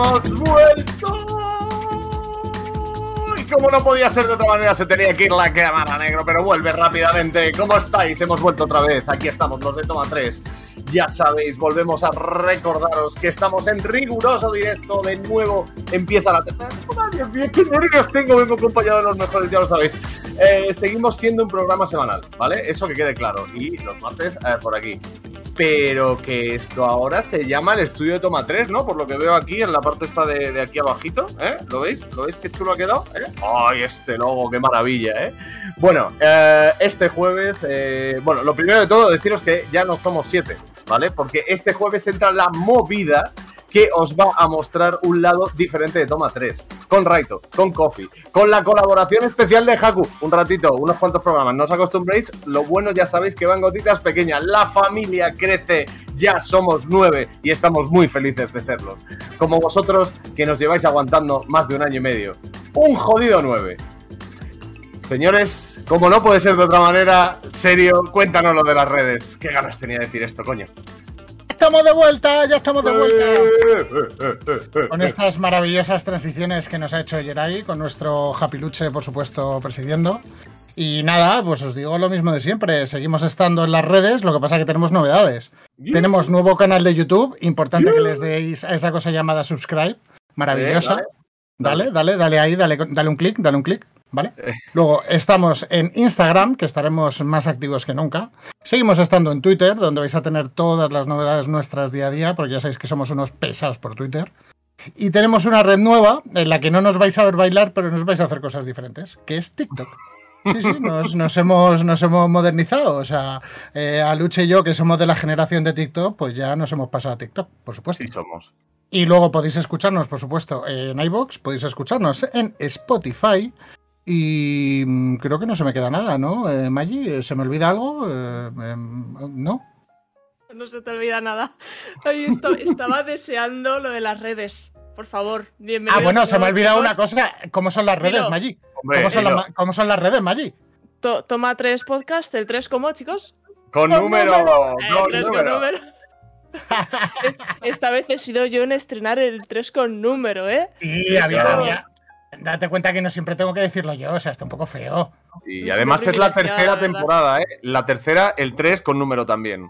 hemos vuelto. Y como no podía ser de otra manera, se tenía que ir la cámara negro, pero vuelve rápidamente. ¿Cómo estáis? Hemos vuelto otra vez. Aquí estamos, los de Toma 3. Ya sabéis, volvemos a recordaros que estamos en riguroso directo. De nuevo empieza la tercera temporada. Mío, qué nervios tengo. Vengo acompañado de los mejores, ya lo sabéis. Eh, seguimos siendo un programa semanal, ¿vale? Eso que quede claro. Y los martes eh, por aquí pero que esto ahora se llama el estudio de Toma 3, ¿no? Por lo que veo aquí en la parte esta de, aquí abajito, ¿eh? ¿Lo veis? ¿Lo veis qué chulo ha quedado? ¿Eh? ¡Ay, este logo, qué maravilla, eh! Bueno, eh, este jueves, bueno, lo primero de todo deciros que ya no somos siete, ¿vale? Porque este jueves entra la movida que os va a mostrar un lado diferente de Toma 3. Con Raito, con Coffee, con la colaboración especial de Haku. Un ratito, unos cuantos programas. No os acostumbréis, lo bueno ya sabéis que van gotitas pequeñas. La familia crece, ya somos nueve y estamos muy felices de serlo. Como vosotros que nos lleváis aguantando más de un año y medio. Un jodido nueve. Señores, como no puede ser de otra manera, serio, cuéntanos lo de las redes. ¿Qué ganas tenía de decir esto, coño? Estamos de vuelta, ya estamos de vuelta. Con estas maravillosas transiciones que nos ha hecho Jerai, con nuestro Happy Luche, por supuesto, presidiendo. Y nada, pues os digo lo mismo de siempre. Seguimos estando en las redes, lo que pasa es que tenemos novedades. Tenemos nuevo canal de YouTube, importante que les deis a esa cosa llamada subscribe, maravillosa. Dale, Dale, dale, dale ahí, dale, dale un clic, dale un clic. ¿Vale? Luego estamos en Instagram, que estaremos más activos que nunca. Seguimos estando en Twitter, donde vais a tener todas las novedades nuestras día a día, porque ya sabéis que somos unos pesados por Twitter. Y tenemos una red nueva en la que no nos vais a ver bailar, pero nos vais a hacer cosas diferentes, que es TikTok. Sí, sí, nos, nos hemos, nos hemos modernizado. O sea, eh, a Luche y yo, que somos de la generación de TikTok, pues ya nos hemos pasado a TikTok, por supuesto. Sí somos. Y luego podéis escucharnos, por supuesto, en iBox, podéis escucharnos en Spotify. Y mm, creo que no se me queda nada, ¿no? Eh, Maggi, ¿se me olvida algo? Eh, eh, ¿No? No se te olvida nada. Estaba deseando lo de las redes. Por favor, bienvenido. Ah, bueno, se me ha olvidado una cosa. ¿Cómo son las redes, Dilo. Maggi? Hombre, ¿Cómo son, las cómo son redes, Maggi? To- toma tres podcast, el tres como, chicos. Con Con número, número. Eh, con tres número. con número. Esta vez he sido yo en estrenar el 3 con número, ¿eh? Sí, había, había. Date cuenta que no siempre tengo que decirlo yo, o sea, está un poco feo. Y además es la tercera la temporada, ¿eh? La tercera, el 3 con número también.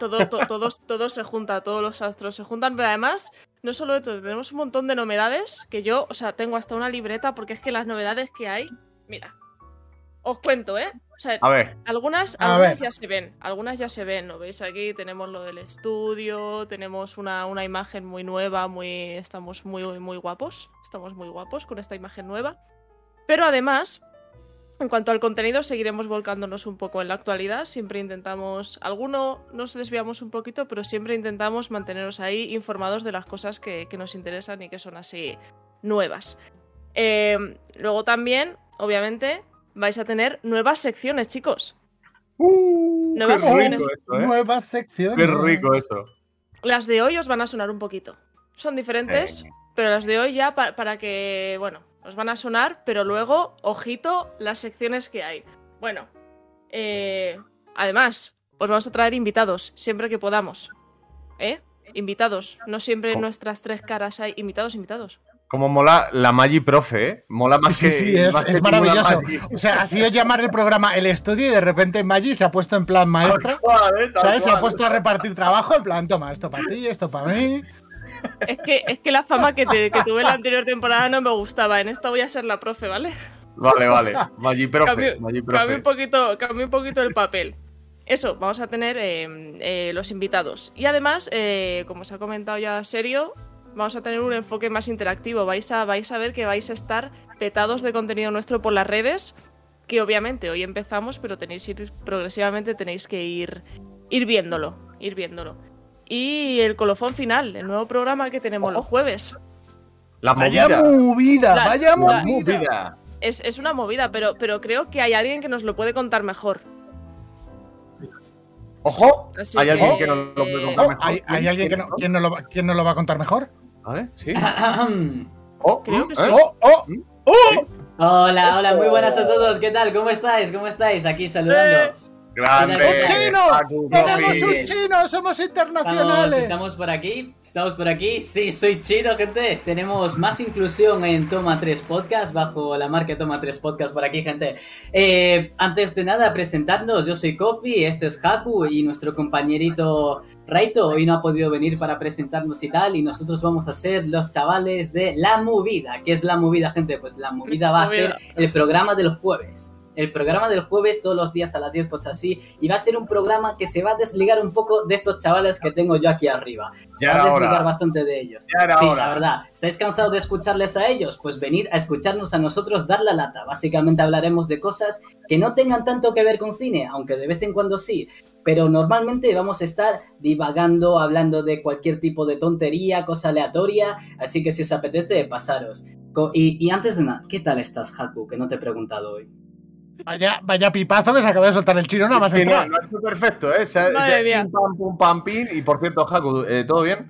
Todo, to- todos, todo se junta, todos los astros se juntan, pero además, no solo esto, tenemos un montón de novedades que yo, o sea, tengo hasta una libreta porque es que las novedades que hay, mira, os cuento, ¿eh? O sea, A ver, Algunas, A algunas ver. ya se ven, algunas ya se ven, ¿lo veis aquí? Tenemos lo del estudio, tenemos una, una imagen muy nueva, muy, estamos muy, muy guapos, estamos muy guapos con esta imagen nueva. Pero además, en cuanto al contenido, seguiremos volcándonos un poco en la actualidad, siempre intentamos, alguno nos desviamos un poquito, pero siempre intentamos manteneros ahí informados de las cosas que, que nos interesan y que son así nuevas. Eh, luego también, obviamente, vais a tener nuevas secciones, chicos. Uh, Nuevas qué secciones. rico esto, ¿eh? Nueva sección. Qué rico eso. Las de hoy os van a sonar un poquito. Son diferentes, Eh, pero las de hoy ya pa- para que, bueno, os van a sonar, pero luego, ojito, las secciones que hay. Bueno, eh, además, os vamos a traer invitados siempre que podamos. ¿Eh? Invitados. No siempre en ¿Cómo? nuestras tres caras hay invitados, invitados. Como mola la Magi Profe, ¿eh? Mola más Sí, que. sí, es, que es maravilloso. Magi. O sea, ha sido llamar el programa El Estudio y de repente Maggi se ha puesto en plan maestra. Cual, ¿eh? ¿Sabes? Se ha puesto a repartir trabajo en plan, toma, esto para ti, esto para mí. Es que, es que la fama que, te- que tuve en la anterior temporada no me gustaba. En esta voy a ser la profe, ¿vale? Vale, vale. Magi Profe. Cambio- Magi un poquito, cambia un poquito el papel. Eso, vamos a tener eh, eh, los invitados. Y además, eh, como se ha comentado ya serio, vamos a tener un enfoque más interactivo. Vais a, vais a ver que vais a estar petados de contenido nuestro por las redes. Que obviamente hoy empezamos, pero tenéis que ir progresivamente tenéis que ir, ir viéndolo. Ir viéndolo. Y el colofón final, el nuevo programa que tenemos los jueves. La Vaya movida. movida, La- vaya la- movida. movida. Es, es una movida, pero, pero creo que hay alguien que nos lo puede contar mejor. Ojo, Así hay que, alguien que nos lo puede contar Oh, mejor. ¿Hay, hay alguien que no, ¿quién, nos lo, quién nos lo va a contar mejor? ¿Vale? Sí. Oh, Creo que ¿eh? sí. ¡Oh, oh! Sí. Hola, hola, muy buenas a todos. ¿Qué tal? ¿Cómo estáis? ¿Cómo estáis? Aquí saludando. Grande. ¡Chino! Haku, ¡Tenemos un chino! ¡Somos Estamos, internacionales! estamos por aquí, estamos por aquí. Sí, soy chino, gente. Tenemos más inclusión en Toma 3 Podcast, bajo la marca Toma 3 Podcast por aquí, gente. Eh, antes de nada, presentarnos. Yo soy Kofi, este es Haku y nuestro compañerito Raito hoy no ha podido venir para presentarnos y tal. Y nosotros vamos a ser los chavales de La Movida. ¿Qué es La Movida, gente? Pues La Movida va a ser el programa del jueves. El programa del jueves todos los días a las 10, pues así. Y va a ser un programa que se va a desligar un poco de estos chavales que tengo yo aquí arriba. Se Ya va a desligar hora. bastante de ellos. Ya sí, hora. la verdad. ¿Estáis cansados de escucharles a ellos? Pues venid a escucharnos a nosotros dar la lata. Básicamente hablaremos de cosas que no tengan tanto que ver con cine, aunque de vez en cuando sí. Pero normalmente vamos a estar divagando, hablando de cualquier tipo de tontería, cosa aleatoria. Así que si os apetece, pasaros. Y, y antes de nada, ¿qué tal estás, Haku? Que no te he preguntado hoy. Vaya, vaya pipazo que se acaba de soltar el chino nada más Sí, no, ha hecho perfecto, ¿eh? Se ha- Madre mía. pim, pam, pum, pam, pin. Y por cierto, Haku, eh, ¿todo bien?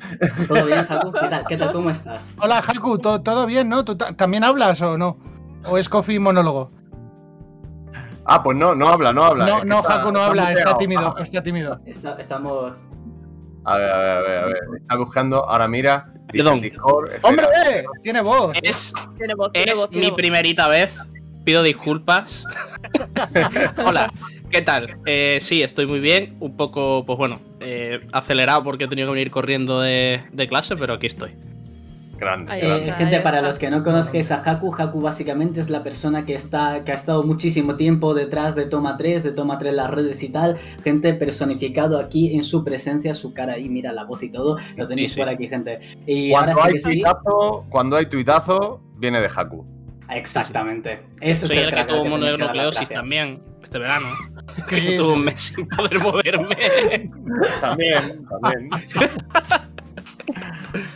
¿Todo bien, Haku? ¿Qué tal? ¿Qué tal? ¿Cómo estás? Hola, Haku, ¿todo, todo bien, no? ¿Tú ta- también hablas o no? ¿O es Coffee monólogo? Ah, pues no, no habla, no habla. No, Es que no, está- Haku no está habla, está tímido, Ah, está tímido. Está- estamos... A ver, a ver, a ver, a ver. Está buscando, ahora mira. Perdón. Discord. ¡Hombre! Tiene voz. Es, Tiene voz, tiene es voz, tiene mi voz. primerita vez. Pido disculpas. Hola, ¿qué tal? Eh, sí, estoy muy bien. Un poco, pues bueno, eh, acelerado porque he tenido que venir corriendo de, de clase, pero aquí estoy. Grande, Ahí Eh, grande. está, gente, para los que no conozcáis a Haku, Haku básicamente es la persona que está que ha estado muchísimo tiempo detrás de Toma 3, de Toma 3 las redes y tal. Gente personificado aquí en su presencia, su cara y mira la voz y todo. Lo tenéis Sí, sí. por aquí, gente. Y Cuando ahora sí hay, que tuitazo, cuando hay tuitazo, viene de Haku. Exactamente. Eso Soy es el que tuvo que las mononucleosis también este verano. Sí, Que estuve sí, un sí. mes sin poder moverme. También, también.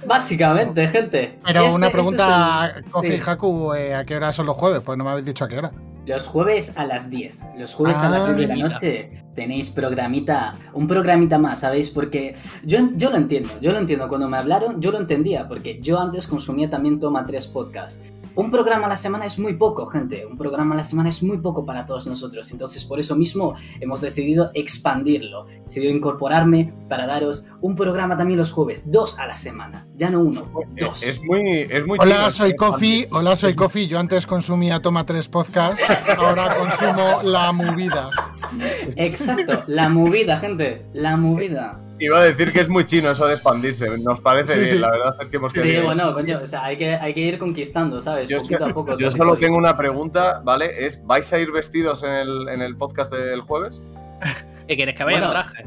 Básicamente, gente. Pero Este- una este pregunta, es el- Coffee sí. Haku, eh, ¿a qué hora son los jueves? Pues no me habéis dicho a qué hora. Los jueves a las 10. Los jueves a las Ah, 10 de la mira. noche tenéis programita, un programita más, ¿sabéis? Porque yo, yo lo entiendo, yo lo entiendo. Cuando me hablaron, yo lo entendía, porque yo antes consumía también Toma 3 Podcast. Un programa a la semana es muy poco, gente. Un programa a la semana es muy poco para todos nosotros. Entonces, por eso mismo hemos decidido expandirlo. He decidido incorporarme para daros un programa también los jueves, dos a la semana. Ya no uno, dos. Es muy, es muy Hola, soy es Coffee. Hola, soy Coffee. Yo antes consumía Toma 3 Podcast, ahora consumo La Movida. Exacto, la movida, gente. La movida. Iba a decir que es muy chino eso de expandirse. Nos parece Sí, bien, sí. la verdad es que hemos Sí, bueno, coño, o sea, hay que, hay que ir conquistando, ¿sabes? Yo, Poquito a poco. yo solo tengo una pregunta, ¿vale? Es, ¿vais a ir vestidos en el, en el podcast del jueves? ¿Qué quieres que vaya en Bueno. traje?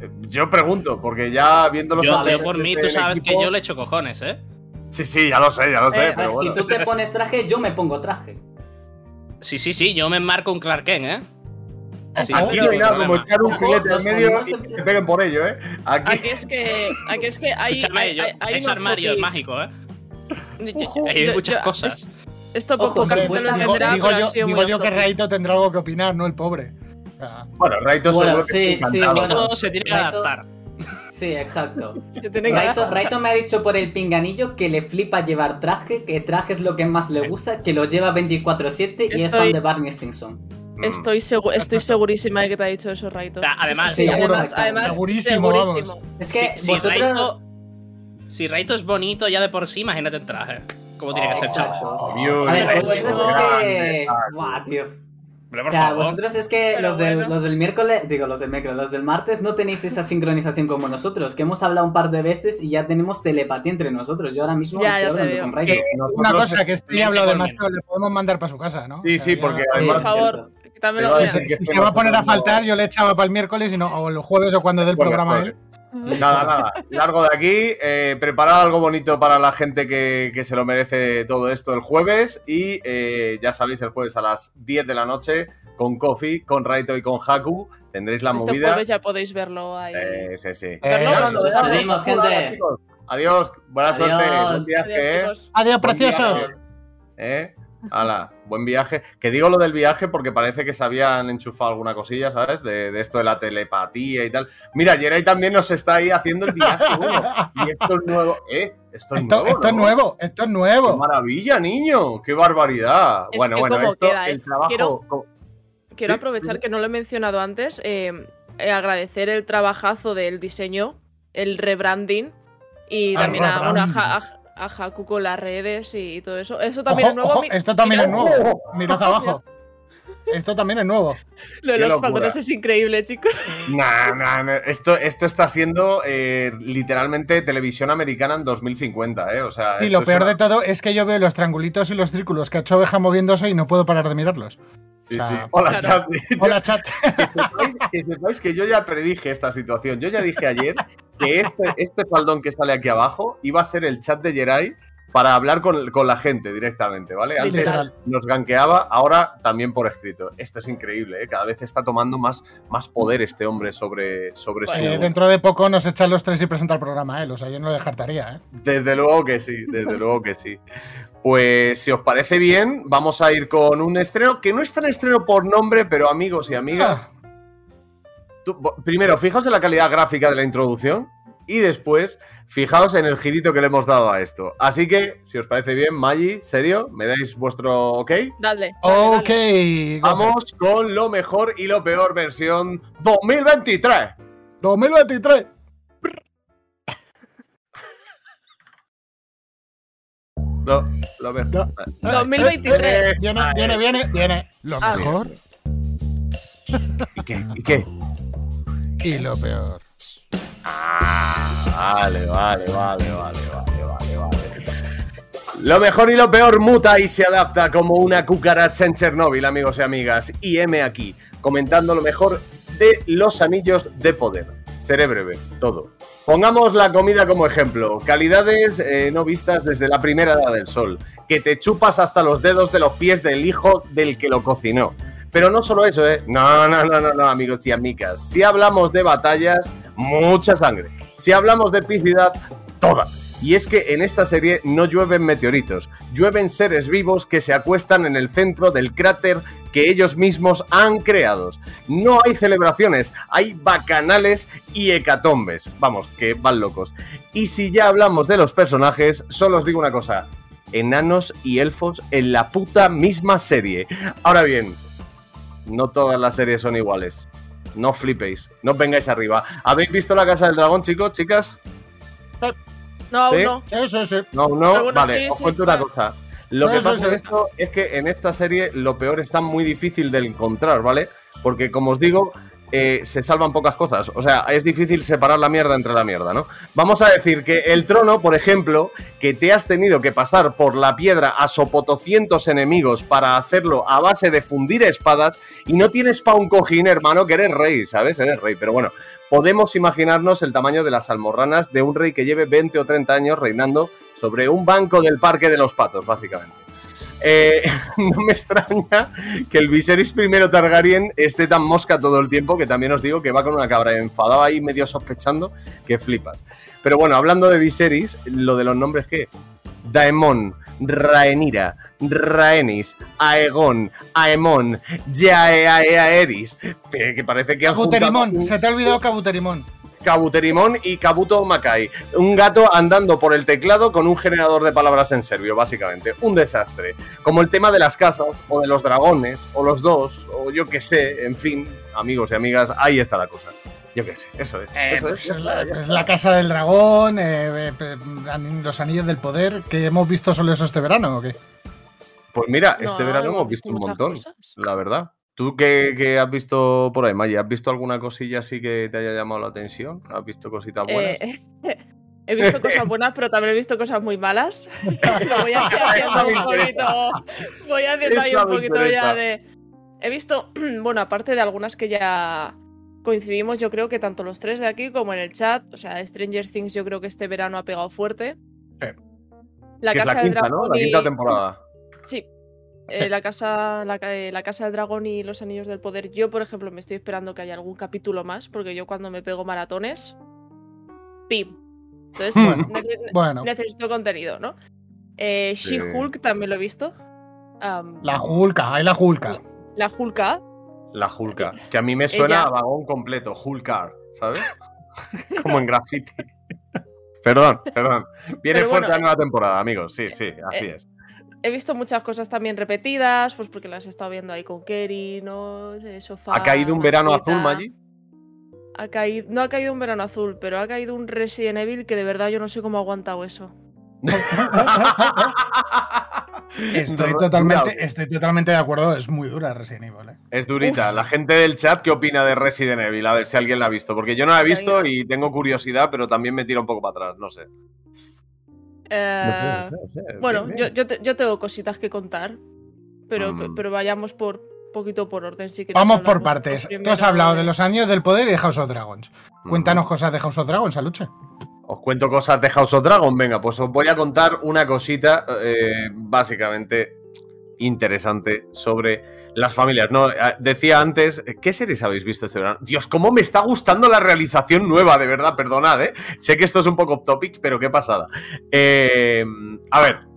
Eh, Yo pregunto, porque ya viendo los Yo, yo por mí, tú sabes que yo le echo cojones, ¿eh? Sí, sí, ya lo sé, ya lo sé, Eh, pero bueno. Si tú te pones traje, yo me pongo traje. Sí, sí, sí, yo me enmarco un Clark Kent, ¿eh? Sí, Aquí no hay nada como echar un Ojo, filete en medio y que se peguen por ello, ¿eh? Aquí, Aquí es que, aquí es que hay, hay, yo, hay- hay armario es mágico, ¿eh? yo- Hay yo- muchas yo- cosas. es- Esto Ojo, poco gente lo supuestamente- Digo, entenderá, digo pero ha yo, sido digo muy yo que. Raito tendrá algo que opinar, no el pobre. O sea, bueno, Raito Bueno, sí, sí, bueno. Todo se tiene que Raito- adaptar. Sí, exacto. Se tiene que Raito, Raito me ha dicho por el pinganillo que le flipa llevar traje, que traje es lo que más le gusta, que lo lleva 24-7 y es Estoy- fan de Barney Stinson. Estoy, segu- estoy segurísima de que te ha dicho eso, Raito. Además- Sí, además, seguro. además, Segurísimo, vamos. segurísimo. Es que Si, si vosotros... Raito, si Raito es bonito ya de por sí, imagínate en traje. Como tiene que ser, chaval. Exacto. Obvio, A ver, Raito, vosotros es que... ah, Buah, tío. Hombre, O sea, favor. vosotros es que Pero los, del- bueno. los del miércoles, digo, los del miércoles, los del martes no tenéis esa sincronización como nosotros, que hemos hablado un par de veces y ya tenemos telepatía entre nosotros. Yo ahora mismo Ya, estoy ya hablando con Raito. Que Una cosa, que este Vente habla conmigo. demasiado, le podemos mandar para su casa, ¿no? Sí, O sea, sí, ya- porque Sí, además... Por favor, también lo Si se va a poner a faltar, yo le echaba para el miércoles y no, o el jueves o cuando dé el Bueno, programa él. Nada, nada. Largo de aquí. Eh, preparad algo bonito para la gente que, que se lo merece todo esto el jueves. Y eh, ya sabéis, el jueves a las 10 de la noche con Kofi, con Raito y con Haku. Tendréis la Este movida. jueves ya podéis verlo ahí. Eh, sí, sí. Eh, nos despedimos, gente. Chicos, Adiós, buena Adiós. suerte. Buen Adiós, ¿eh? Adiós, preciosos. Hala, buen viaje. Que digo lo del viaje porque parece que se habían enchufado alguna cosilla, ¿sabes? De, de esto de la telepatía y tal. Mira, Jeray también nos está ahí haciendo el viaje. Y esto es nuevo. ¿Eh? Esto es Esto, nuevo. esto es nuevo, esto es ¡Qué nuevo. maravilla, niño! ¡Qué barbaridad! Es bueno, que bueno, cómo esto, queda, ¿eh? el trabajo. Quiero- co- quiero Sí, aprovechar que no lo he mencionado antes, eh, eh, agradecer el trabajazo del diseño, el rebranding y Ah, también a, bueno, a, a- Haku con las redes y todo eso. Eso también Ojo, es nuevo. ojo, esto también es nuevo. Mirad abajo. Esto también es nuevo. Lo de los faldones es increíble, chicos. Nah, nah, nah, Esto, esto está siendo eh, literalmente televisión americana en 2050, ¿eh? O sea, Y lo peor una- de todo es que yo veo los triangulitos y los círculos que ha hecho oveja moviéndose y no puedo parar de mirarlos. Sí, o sea, sí. Hola, claro. chat. Hola, chat. Que sepáis, que sepáis que yo ya predije esta situación. Yo ya dije ayer que este, este faldón que sale aquí abajo iba a ser el chat de Jerai para hablar con, con la gente directamente, ¿vale? Antes Literal. nos ganqueaba, ahora también por escrito. Esto es increíble, ¿eh? Cada vez está tomando más, más poder este hombre sobre, sobre su... Eh, dentro de poco nos echan los tres y presenta el programa, ¿eh? O sea, yo no lo ¿eh? Desde luego que sí, desde luego que sí. Pues si os parece bien, vamos a ir con un estreno que no es tan estreno por nombre, pero amigos y amigas, Ah, tú- primero, fijaos en la calidad gráfica de la introducción y después, fijaos en el girito que le hemos dado a esto. Así que, si os parece bien, Maggi, serio, ¿me dais vuestro ok? Dale. dale, ok. dale. Vamos con lo mejor y lo peor versión 2023. 2023. Lo, lo mejor. Eh, 2023. eh, Viene, eh, viene, viene, viene. Lo Ah, mejor ¿Y qué? ¿Y qué? y lo peor. Vale, vale, vale, vale, vale, vale, vale. Lo mejor y lo peor muta y se adapta como una cucaracha en Chernóbil, amigos y amigas. Y M aquí, comentando lo mejor de los anillos de poder. Seré breve, todo. Pongamos la comida como ejemplo. Calidades eh, no vistas desde la primera edad del sol. Que te chupas hasta los dedos de los pies del hijo del que lo cocinó. Pero no solo eso, ¿eh? No, no, no, no, no, amigos y amigas. Si hablamos de batallas, mucha sangre. Si hablamos de epicidad, toda. Y es que en esta serie no llueven meteoritos, llueven seres vivos que se acuestan en el centro del cráter que ellos mismos han creado. No hay celebraciones, hay bacanales y hecatombes. Vamos, que van locos. Y si ya hablamos de los personajes, solo os digo una cosa. Enanos y elfos en la puta misma serie. Ahora bien, no todas las series son iguales. No flipéis, no os vengáis arriba. ¿Habéis visto la Casa del Dragón, chicos, chicas? No, no. Sí, sí, sí. No, no, vale, sí, os sí, cuento una cosa. Lo que sí, pasa sí. en esto es que en esta serie lo peor está muy difícil de encontrar, ¿vale? Porque como os digo, eh, se salvan pocas cosas. O sea, es difícil separar la mierda entre la mierda, ¿no? Vamos a decir que el trono, por ejemplo, que te has tenido que pasar por la piedra a sopotocientos enemigos para hacerlo a base de fundir espadas y no tienes pa' un cojín, hermano, que eres rey, ¿sabes? Eres rey. Pero bueno, podemos imaginarnos el tamaño de las almorranas de un rey que lleve 20 o 30 años reinando sobre un banco del Parque de los Patos, básicamente. Eh, no me extraña que el Viserys primero Targaryen esté tan mosca todo el tiempo que también os digo que va con una cabra enfadada ahí medio sospechando que flipas. Pero bueno, hablando de Viserys, lo de los nombres que Daemon, Rhaenyra, Rhaenys, Aegon, Aemon, Jaeaeris, que parece que han juntado Cabuterimón. un- Se te ha olvidado Cabuterimón. Kabuterimón y Kabuto Makai. Un gato andando por el teclado con un generador de palabras en serbio, básicamente. Un desastre. Como el tema de las casas, o de los dragones, o los dos, o yo qué sé, en fin, amigos y amigas, ahí está la cosa. Yo qué sé, eso es. Eh, eso pues, es. la, pues, la Casa del Dragón, eh, eh, los Anillos del Poder, que hemos visto solo eso este verano, ¿o qué? Pues mira, No, este verano hemos visto un montón, cosas. la verdad. ¿Tú qué, qué has visto por ahí, Maya? ¿Has visto alguna cosilla así que te haya llamado la atención? ¿Has visto cositas buenas? Eh, he visto cosas buenas, pero también he visto cosas muy malas. Lo voy haciendo un poquito. Voy haciendo ahí un poquito ya de. He visto, bueno, aparte de algunas que ya coincidimos, yo creo que tanto los tres de aquí como en el chat, o sea, Stranger Things, yo creo que este verano ha pegado fuerte. Sí. La que es Casa la del quinta, ¿no? La y- quinta temporada. Sí. Eh, la, casa, la, eh, la Casa del Dragón y los Anillos del Poder. Yo, por ejemplo, me estoy esperando que haya algún capítulo más, porque yo cuando me pego maratones. ¡Pim! Entonces, Bueno, nece- Bueno, necesito contenido, ¿no? Eh, Sí. She-Hulk también lo he visto. La Hulka, hay la Hulka. la Hulka. La Hulka. Que a mí me suena Ella- a vagón completo, Hulkar, ¿sabes? Como en graffiti. perdón, perdón. Viene Pero fuerte bueno, la nueva temporada, amigos. Sí, sí, así eh, es. He visto muchas cosas también repetidas, pues porque las he estado viendo ahí con Kerry, ¿no? De sofá, ¿Ha caído un verano maqueta. azul, Maggi? Ha caído, no ha caído un verano azul, pero ha caído un Resident Evil que de verdad yo no sé cómo ha aguantado eso. Estoy totalmente, estoy totalmente de acuerdo, es muy dura Resident Evil. ¿eh? Es durita. Uf. La gente del chat, ¿qué opina de Resident Evil? A ver si alguien la ha visto. Porque yo no la he visto alguien- y tengo curiosidad, pero también me tira un poco para atrás. No sé. Eh, bueno, yo, yo, te- yo tengo cositas que contar, pero, Mm. pero vayamos por poquito por orden. Si Vamos por partes. Tú primero has hablado de los años del poder y de House of Dragons. Cuéntanos cosas de House of Dragons, Aluche. Os cuento cosas de House of Dragon. Venga, pues os voy a contar una cosita eh, básicamente interesante sobre las familias. No, eh, decía antes, ¿qué series habéis visto este verano? Dios, cómo me está gustando la realización nueva, de verdad, perdonad, ¿eh? Sé que esto es un poco off topic, pero qué pasada. Eh, a ver,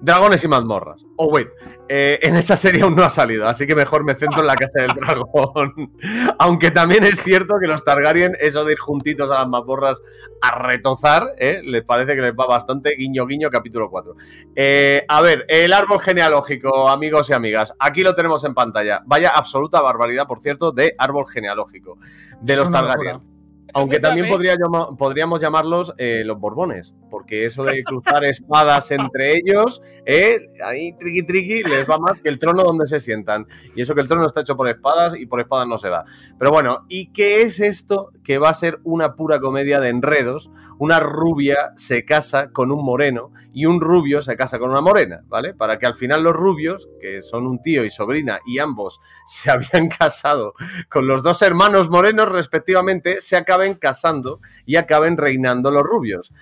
Dragones y mazmorras. Oh, wait. eh, en esa serie aún no ha salido, así que mejor me centro en la casa del dragón. Aunque también es cierto que los Targaryen, eso de ir juntitos a las mazmorras a retozar, ¿eh? les parece que les va bastante. Guiño, guiño, capítulo 4. Eh, a ver, el árbol genealógico, amigos y amigas. Aquí lo tenemos en pantalla. Vaya absoluta barbaridad, por cierto, de árbol genealógico de los Targaryen. locura. Aunque también podría llama- podríamos llamarlos eh, los Borbones, porque eso de cruzar espadas entre ellos, eh, ahí triqui triqui, les va más que el trono donde se sientan. Y eso que el trono está hecho por espadas y por espadas no se da. Pero bueno, ¿y qué es esto que va a ser una pura comedia de enredos? Una rubia se casa con un moreno y un rubio se casa con una morena, ¿vale? Para que al final los rubios, que son un tío y sobrina, y ambos se habían casado con los dos hermanos morenos respectivamente, se acaben casando y acaben reinando los rubios.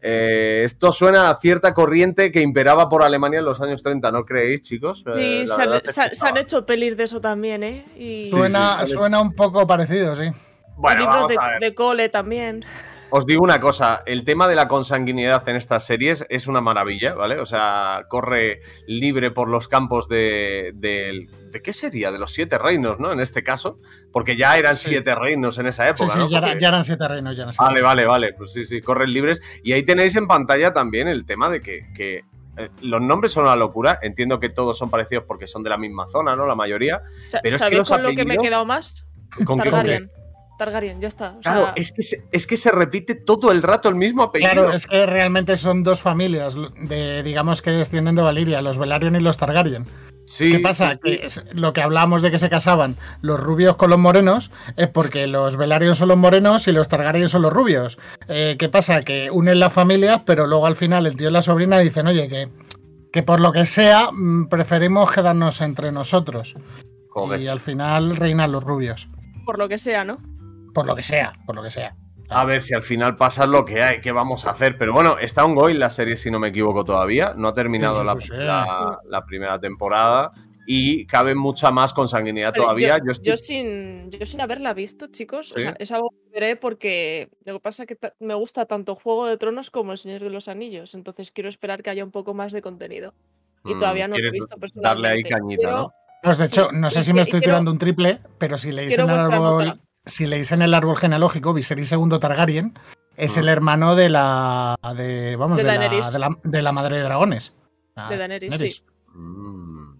Eh, esto suena a cierta corriente que imperaba por Alemania en los años 30, ¿no creéis, chicos? Eh, Sí, la se han, es que se hecho pelis de eso también, ¿eh? Y Sí, Suena, sí, suena un poco parecido, sí. Bueno, libros de, de cole también. Os digo una cosa, el tema de la consanguinidad en estas series es una maravilla, ¿vale? O sea, corre libre por los campos de, ¿de qué sería? De los siete reinos, ¿no? En este caso, porque ya eran Sí. siete reinos en esa Sí, época, sí, ¿no? ya, era- Porque- ya eran siete reinos, ya eran siete Vale, vale, vale. Pues sí, sí, corren libres. Y ahí tenéis en pantalla también el tema de que, que, eh, los nombres son una locura. Entiendo que todos son parecidos porque son de la misma zona, ¿no? La mayoría. Pero es que ¿Sabéis los con lo que me he quedado más? ¿Con qué- con qué? Targaryen. Ya está. O Claro, sea, es que, se, es que se repite todo el rato el mismo apellido. Claro, es que realmente son dos familias de, digamos que descienden de Valiria, los Velaryon y los Targaryen. sí, ¿Qué pasa? sí, sí. Que es- lo que hablamos de que se casaban los rubios con los morenos es porque los Velaryon son los morenos y los Targaryen son los rubios. Eh, ¿Qué pasa? Que unen las familias, pero luego al final el tío y la sobrina dicen, oye, que, que por lo que sea mm, preferimos quedarnos entre nosotros. Joder. Y al final reinan los rubios. por lo que sea, ¿no? Por lo que sea, por lo que sea. A ver si al final pasa lo que hay, qué vamos a hacer. Pero bueno, está ongoing la serie, si no me equivoco, todavía. No ha terminado la, primera temporada. Y cabe mucha más consanguinidad Vale, todavía. Yo, Yo estoy- yo sin, yo sin haberla visto, chicos, o Sí. sea, es algo que veré porque lo que pasa es que me gusta tanto Juego de Tronos como El Señor de los Anillos, entonces quiero esperar que haya un poco más de contenido. Y Mm, todavía no lo he visto darle ahí personalmente. cañita, ¿no? Pues de Sí, hecho, no sé si me estoy quiero- tirando un triple, pero si leéis quiero en si leéis en el árbol genealógico, Viserys II Targaryen es el hermano de la de vamos De de, la, Daenerys. de, la, de la madre de dragones. La De Daenerys, sí. Mm.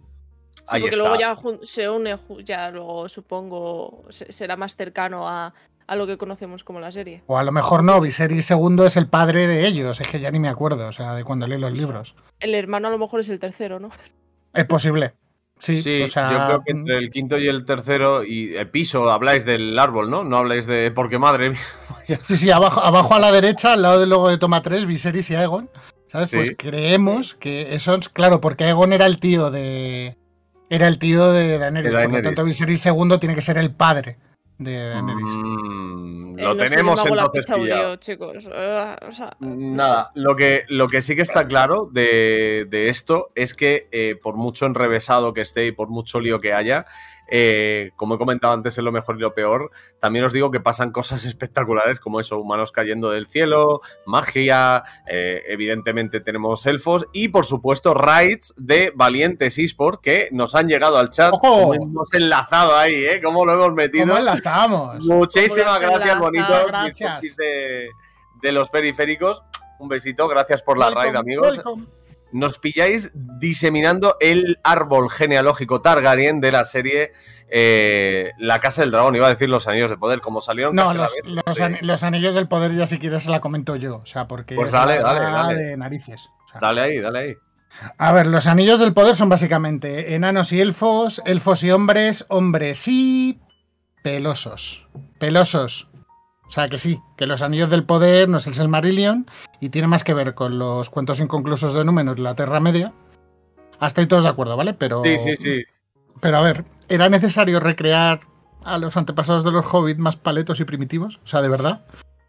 Sí, Ahí porque está. luego ya se une, ya luego supongo se- será más cercano a, a lo que conocemos como la serie. O a lo mejor no, Viserys II es el padre de ellos, es que ya ni me acuerdo, o sea, de cuando leí los libros. El hermano a lo mejor es el tercero, ¿no? Es posible. Sí, Sí, o sea, yo creo que entre el quinto y el tercero y el piso habláis del árbol, ¿no? No habláis de. Porque madre mía. Sí, sí, abajo, abajo a la derecha, al lado del logo de Toma 3, Viserys y Aegon. ¿Sabes? Sí. Pues creemos que eso es. Claro, porque Aegon era el tío de. Era el tío de Daenerys. Por lo tanto, Viserys II tiene que ser el padre de Daenerys. Mm, Eh, lo no sé, tenemos hago la entonces pillado. lío, chicos. O sea, no Nada, lo que, lo que sí que está claro de, de esto es que eh, por mucho enrevesado que esté y por mucho lío que haya, eh, como he comentado antes en lo mejor y lo peor, también os digo que pasan cosas espectaculares como eso, humanos cayendo del cielo, magia, eh, evidentemente tenemos elfos y por supuesto raids de valientes eSport que nos han llegado al chat, ¡Ojo! como hemos enlazado ahí, ¿eh? ¿Cómo lo hemos metido? ¿Cómo enlazamos? Muchísimas ¿Cómo lo has gracias, enlazado? bonitos. Gracias. De, de los periféricos. Un besito, gracias por la raid, amigos. welcome. Nos pilláis diseminando el árbol genealógico Targaryen de la serie eh, La Casa del Dragón. Iba a decir los Anillos de Poder, como salieron. No, casi a la los, vez, los an- los anillos del poder ya si quieres se la comento yo. O sea, porque Pues es dale, la dale, dale. de narices. O sea, Dale ahí, dale ahí. A ver, los anillos del poder son básicamente enanos y elfos, elfos y hombres, hombres y pelosos. Pelosos. O sea que sí, que los anillos del poder no es el Silmarillion y tiene más que ver con los cuentos inconclusos de Númenor y la Tierra Media. Hasta ahí todos de acuerdo, ¿vale? Pero, Sí, sí, sí. pero a ver, ¿era necesario recrear a los antepasados de los hobbits más paletos y primitivos? O sea, de verdad.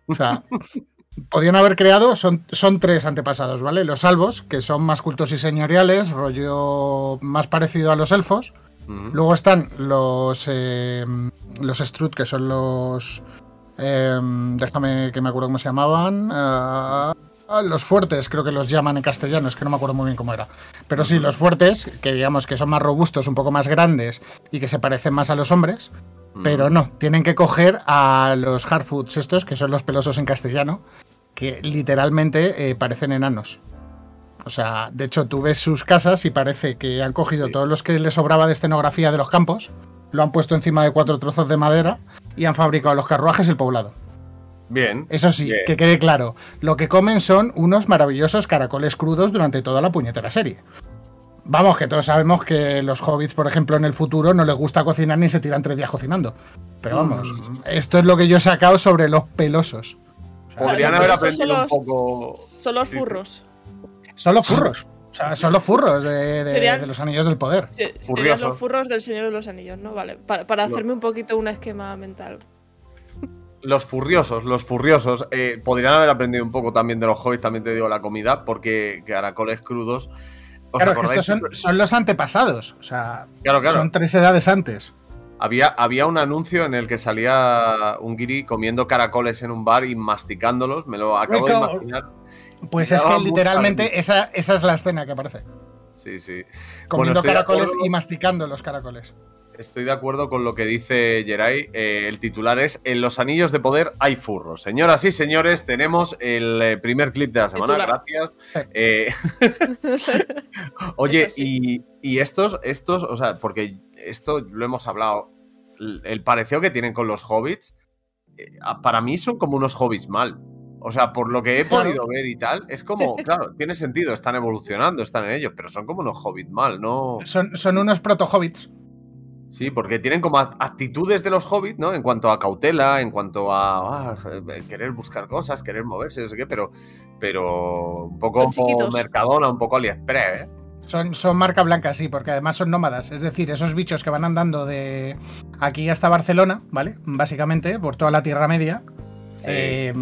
O sea, podían haber creado, son, son tres antepasados, ¿vale? Los salvos, que son más cultos y señoriales, rollo más parecido a los elfos. Luego están los, eh, los Strut, que son los... eh, déjame que me acuerdo cómo se llamaban. ah, los fuertes, creo que los llaman en castellano, es que no me acuerdo muy bien cómo era. Pero sí, los fuertes, que digamos que son más robustos, un poco más grandes y que se parecen más a los hombres. Pero no, tienen que coger a los Hardfoods estos, que son los pelosos en castellano, que literalmente eh, parecen enanos. O sea, de hecho tú ves sus casas y parece que han cogido Sí. todos los que les sobraba de escenografía de los campos, lo han puesto encima de cuatro trozos de madera y han fabricado los carruajes y el poblado. Bien. Eso sí, Bien. que quede claro, lo que comen son unos maravillosos caracoles crudos durante toda la puñetera serie. Vamos, que todos sabemos que los hobbits, por ejemplo, en el futuro no les gusta cocinar ni se tiran tres días cocinando. Pero vamos, esto es lo que yo he sacado sobre los pelosos. Podrían O sea, haber aprendido son un los- poco. Son los furros. Son los furros. O sea, son los furros de, de- Serían- de los anillos del poder. Sí, serían los furros del Señor de los Anillos, ¿no? Vale, para, hacerme un poquito un esquema mental. Los furriosos, los furriosos. eh, podrían haber aprendido un poco también de los hobbits, también te digo, la comida, porque caracoles crudos. ¿Os Claro, es que acordáis? estos son, son los antepasados. O sea, Claro, claro. son tres edades antes. Había, había un anuncio en el que salía un guiri comiendo caracoles en un bar y masticándolos. Me lo acabo de imaginar. Pues es que literalmente esa, esa es la escena que aparece. Sí, sí. Comiendo estoy de caracoles acuerdo. y masticando los caracoles. Estoy de acuerdo con lo que dice Jerai. Eh, el titular es En los anillos de poder hay furros. Señoras y señores, tenemos el eh, primer clip de la semana. Titular. Gracias. Eh, Oye, sí. y, y estos, estos, o sea, porque esto lo hemos hablado, el, el parecido que tienen con los hobbits, eh, para mí son como unos hobbits mal. O sea, por lo que he podido ver y tal, es como, claro, tiene sentido, están evolucionando, están en ellos, pero son como unos hobbits mal, ¿no? Son, son unos proto-hobbits. Sí, porque tienen como act- actitudes de los hobbits, ¿no? En cuanto a cautela, en cuanto a ah, eh, querer buscar cosas, querer moverse, no sé qué, pero, pero un poco como. Mercadona, un poco AliExpress, ¿eh? Son, son marca blanca, sí, porque además son nómadas. Es decir, esos bichos que van andando de aquí hasta Barcelona, ¿vale? Básicamente, por toda la Tierra Media. Sí. eh,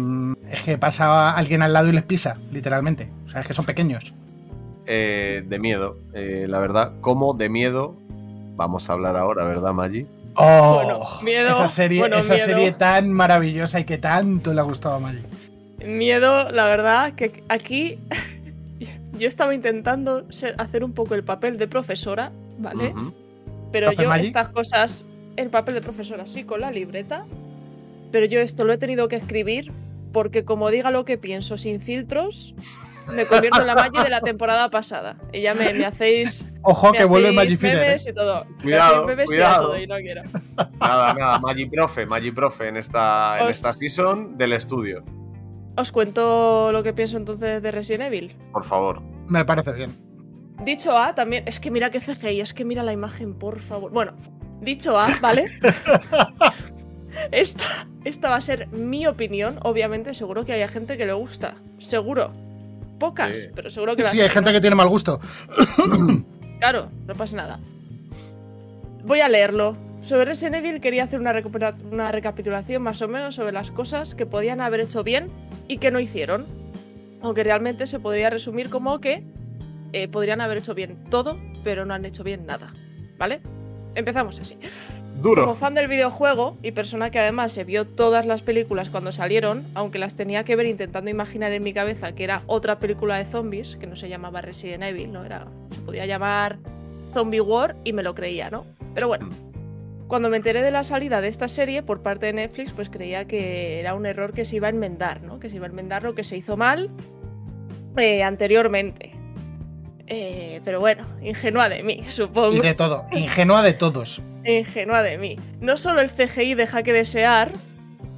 es que pasa alguien al lado y les pisa, literalmente. O sea, es que son pequeños. eh, de miedo, eh, la verdad. Como de miedo vamos a hablar ahora, ¿verdad, Maggi? Oh, Bueno, miedo, esa serie, bueno, esa miedo. serie tan maravillosa y que tanto le ha gustado a Maggie. Miedo, la verdad, que aquí yo estaba intentando ser- hacer un poco el papel de profesora, ¿vale? Pero ¿Profe yo Maggi? estas cosas, el papel de profesora sí con la libreta, pero yo esto lo he tenido que escribir porque como diga lo que pienso sin filtros, me convierto en la Maggi de la temporada pasada. Y ya me, me hacéis, Ojo me que vuelve Finer. ¿eh? y todo. Me Cuidado, y cuidado. todo y no quiero. Nada, nada, Maggi Profe, Maggi Profe en esta, en esta season del estudio. Os cuento lo que pienso entonces de Resident Evil. Por favor. Me parece bien. Dicho A, también. Es que mira que CGI, es que mira la imagen, por favor. Bueno, dicho A, ¿vale? esta, esta va a ser mi opinión. Obviamente, seguro que hay gente que le gusta. Seguro. Pocas, Sí. pero seguro que las Sí, hay gente que tiene mal gusto. Claro, no pasa nada. Voy a leerlo. Sobre Resident Evil quería hacer una, una recapitulación más o menos sobre las cosas que podían haber hecho bien y que no hicieron. Aunque realmente se podría resumir como que eh, podrían haber hecho bien todo, pero no han hecho bien nada. ¿Vale? Empezamos así. Como fan del videojuego y persona que además se vio todas las películas cuando salieron, aunque las tenía que ver intentando imaginar en mi cabeza que era otra película de zombies, que no se llamaba Resident Evil, ¿no? Era, se podía llamar Zombie War y me lo creía, ¿no? Pero bueno, cuando me enteré de la salida de esta serie por parte de Netflix, pues creía que era un error que se iba a enmendar, ¿no? Que se iba a enmendar lo que se hizo mal eh, anteriormente. Eh, pero bueno, ingenua de mí, supongo. Y de todo, ingenua de todos. Ingenua de mí. No solo el CGI deja que desear,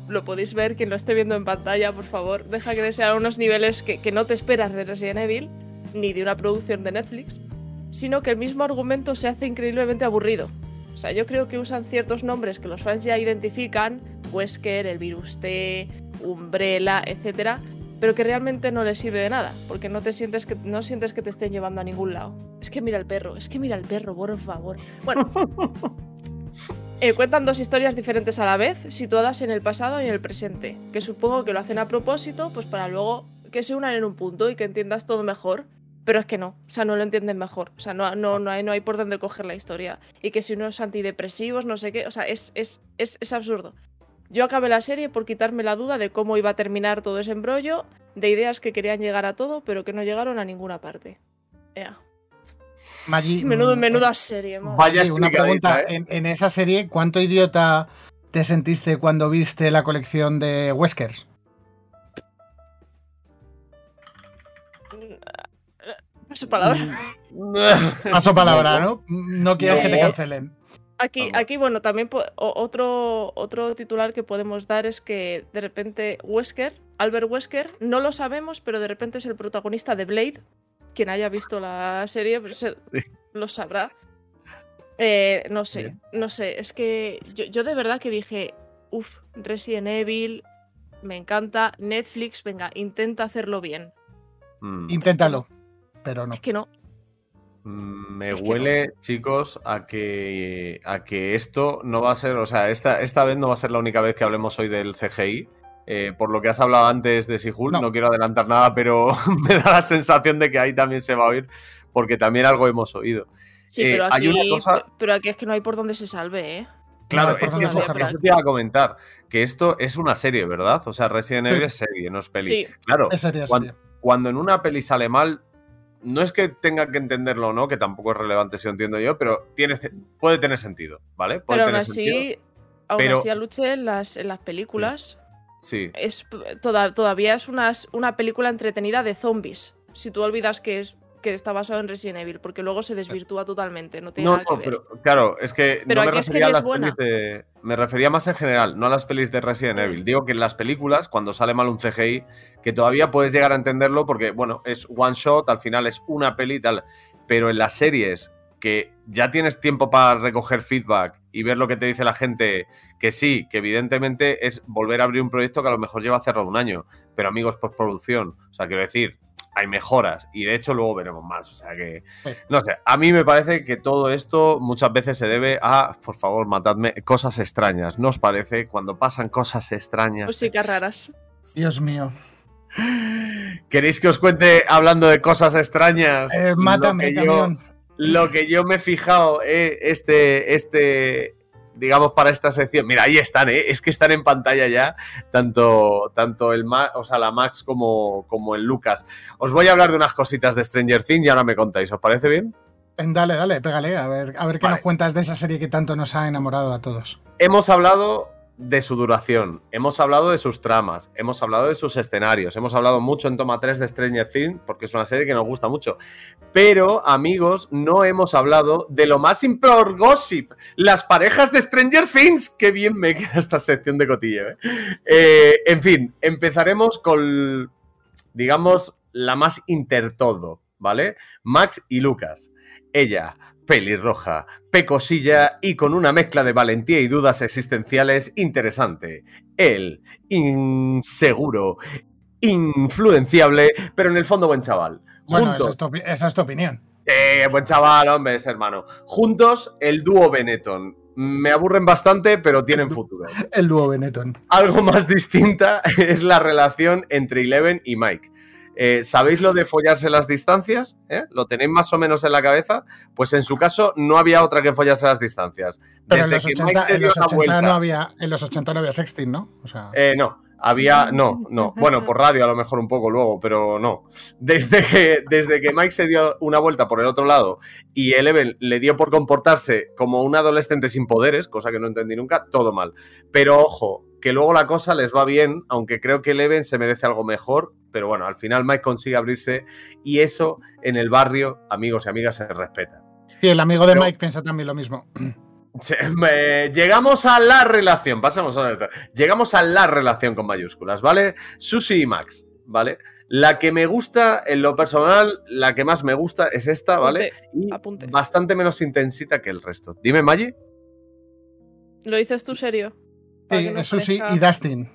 lo podéis ver, quien lo esté viendo en pantalla, por favor, deja que desear unos niveles que, que no te esperas de Resident Evil, ni de una producción de Netflix, sino que el mismo argumento se hace increíblemente aburrido. O sea, yo creo que usan ciertos nombres que los fans ya identifican, Wesker, el virus T, Umbrella, etcétera, pero que realmente no les sirve de nada, porque no te sientes que no sientes que te estén llevando a ningún lado. Es que mira el perro, es que mira el perro, por favor. Bueno, eh, cuentan dos historias diferentes a la vez, situadas en el pasado y en el presente, que supongo que lo hacen a propósito, pues para luego que se unan en un punto y que entiendas todo mejor. Pero es que no, o sea, no lo entienden mejor. O sea, no, no, no, hay, no hay por dónde coger la historia. Y que si unos antidepresivos, no sé qué, o sea, es, es, es, es absurdo. Yo acabé la serie por quitarme la duda de cómo iba a terminar todo ese embrollo, de ideas que querían llegar a todo, pero que no llegaron a ninguna parte. Ea. Maggi, Menudo, mm, menuda serie, madre. Vaya Sí, una pregunta. ¿eh? En, en esa serie, ¿cuánto idiota te sentiste cuando viste la colección de Weskers? Paso palabra. Paso palabra, ¿no? No quieres que te cancelen. Aquí, aquí, bueno, también otro, otro titular que podemos dar es que de repente Wesker, Albert Wesker, no lo sabemos, pero de repente es el protagonista de Blade. Quien haya visto la serie pues, Sí. lo sabrá. Eh, no sé, Bien. no sé, es que yo, yo de verdad que dije, uff, Resident Evil, me encanta, Netflix, venga, intenta hacerlo bien. Mm. Inténtalo, pero no. Es que no, Me Es huele, chicos, a que, a que esto no va a ser, o sea, esta, esta vez no va a ser la única vez que hablemos hoy del CGI. Eh, por lo que has hablado antes de Sihul, No. no. quiero adelantar nada, pero me da la sensación de que ahí también se va a oír, porque también algo hemos oído. sí, Eh, pero, hay aquí, una cosa- pero aquí es que no hay por dónde se salve, ¿eh? Claro, No, por es dónde que eso, te iba a comentar, que esto es una serie, ¿verdad? O sea, Resident Sí. Evil es serie, no es peli. Sí. Claro, Es serie, es cuando, serie. cuando en una peli sale mal, no es que tenga que entenderlo o no, que tampoco es relevante si lo entiendo yo, pero tiene, puede tener sentido, ¿vale? Puede Pero aún tener sentido. así, aún pero- así Aluche en las, en las películas Sí, es toda- todavía es una, una película entretenida de zombies. Si tú olvidas que es que está basado en Resident Evil, porque luego se desvirtúa totalmente, no tiene no, nada que ver. pero claro, es que Pero no me aquí es que refería a las buena. pelis de. Me refería más en general, no a las pelis de Resident. Evil. Digo que en las películas, cuando sale mal un CGI, que todavía puedes llegar a entenderlo porque, bueno, es one shot, al final es una peli y tal. Pero en las series que ya tienes tiempo para recoger feedback y ver lo que te dice la gente, que sí, que evidentemente es volver a abrir un proyecto que a lo mejor lleva cerrado un año, pero amigos, postproducción, o sea, quiero decir, hay mejoras y de hecho luego veremos más, o sea que, no sé, a mí me parece que todo esto muchas veces se debe a, por favor, matadme, cosas extrañas, ¿no os parece? Cuando pasan cosas extrañas. Músicas raras. Dios mío. ¿Queréis que os cuente hablando de cosas extrañas? Eh, lo mátame, que yo- camión. lo que yo me he fijado, eh, este, este, digamos, para esta sección. Mira, ahí están, eh, es que están en pantalla ya, tanto, tanto el Ma- o sea, la Max como, como el Lucas. Os voy a hablar de unas cositas de Stranger Things y ahora me contáis, ¿os parece bien? Dale, dale, pégale, a ver, a ver qué Vale. nos cuentas de esa serie que tanto nos ha enamorado a todos. Hemos hablado de su duración, hemos hablado de sus tramas, hemos hablado de sus escenarios, hemos hablado mucho en Toma 3 de Stranger Things, porque es una serie que nos gusta mucho. Pero, amigos, no hemos hablado de lo más impor gossip, las parejas de Stranger Things. Qué bien me queda esta sección de cotillo. ¿eh? Eh, en fin, empezaremos con, digamos, la más intertodo, ¿vale? Max y Lucas. Ella, pelirroja, pecosilla y con una mezcla de valentía y dudas existenciales interesante. Él, inseguro, influenciable, pero en el fondo buen chaval. Bueno, Juntos, esa es, tu, opi- esa es tu opinión. eh, buen chaval, hombre, es hermano. Juntos, el dúo Benetton. Me aburren bastante, pero tienen futuro. El dúo Benetton. Algo más distinta es la relación entre Eleven y Mike. Eh, ¿Sabéis lo de follarse las distancias? ¿Eh? ¿Lo tenéis más o menos en la cabeza? Pues en su caso no había otra que follarse las distancias. Pero Desde los, que 80, Mike se dio 80 vuelta. no había, en los 80 no había sexting, ¿no? O sea, Eh, no, había. No, no. Bueno, por radio a lo mejor un poco luego, pero no. Desde que, desde que Mike se dio una vuelta por el otro lado y Eleven le dio por comportarse como un adolescente sin poderes, cosa que no entendí nunca, todo mal. Pero ojo, que luego la cosa les va bien, aunque creo que Eleven se merece algo mejor, pero bueno, al final Mike consigue abrirse y eso en el barrio, amigos y amigas, se respeta. Sí, el amigo de Pero- Mike piensa también lo mismo. Se- me- Llegamos a la relación, pasamos a la Llegamos a la relación con mayúsculas, ¿vale? Susi y Max, ¿vale? La que me gusta, en lo personal, la que más me gusta es esta, ¿vale? Y apunte. bastante menos intensita que el resto. Dime, Maggi. ¿Lo dices tú serio? Para Sí, que no es Susi parezca- y Dustin.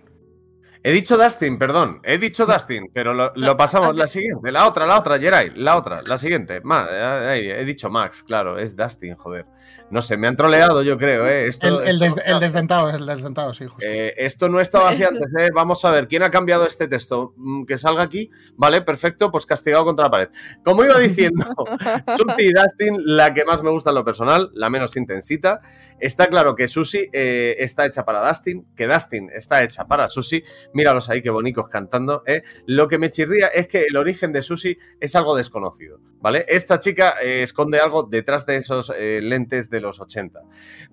He dicho Dustin, perdón. He dicho Dustin, pero lo, pasamos. La siguiente, la otra, la otra, Jerai, la otra, la siguiente. Ma- ahí, he dicho Max, claro, es Dustin, joder. No sé, me han troleado, yo creo, ¿eh? Esto, El, el, esto- des- el desdentado, el desdentado, sí, justo. Eh, esto no estaba así antes, ¿eh? Vamos a ver, ¿quién ha cambiado este texto? Mm, Que salga aquí, vale, perfecto, pues castigado contra la pared. Como iba diciendo, Susi y Dustin, la que más me gusta en lo personal, la menos intensita. Está claro que Susi eh, está hecha para Dustin, que Dustin está hecha para Susi. Míralos ahí, qué bonicos cantando. ¿eh? Lo que me chirría es que el origen de Susi es algo desconocido, ¿vale? Esta chica eh, esconde algo detrás de esos eh, lentes de los 80.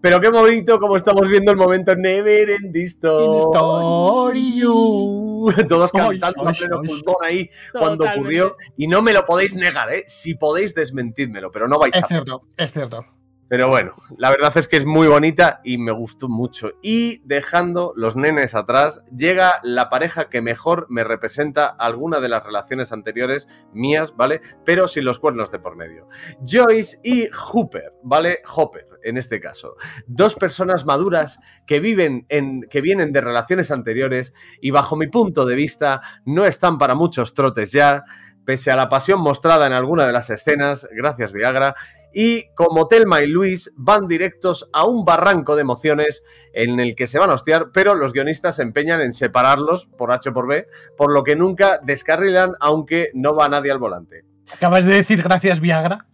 Pero qué bonito como estamos viendo el momento Never Ending Story. Todos cantando a pleno pulmón ahí cuando ocurrió. Y no me lo podéis negar, ¿eh? Si podéis, desmentidmelo, pero no vais Es a. cierto, es cierto. Pero bueno, la verdad es que es muy bonita y me gustó mucho. Y dejando los nenes atrás, llega la pareja que mejor me representa alguna de las relaciones anteriores mías, ¿vale? Pero sin los cuernos de por medio. Joyce y Hooper, ¿vale? Hopper, en este caso. Dos personas maduras que viven en. que vienen de relaciones anteriores y bajo mi punto de vista no están para muchos trotes ya. Pese a la pasión mostrada en alguna de las escenas, gracias Viagra, y como Telma y Luis van directos a un barranco de emociones en el que se van a hostiar, pero los guionistas se empeñan en separarlos por H o por B, por lo que nunca descarrilan, aunque no va nadie al volante. Acabas de decir gracias, Viagra.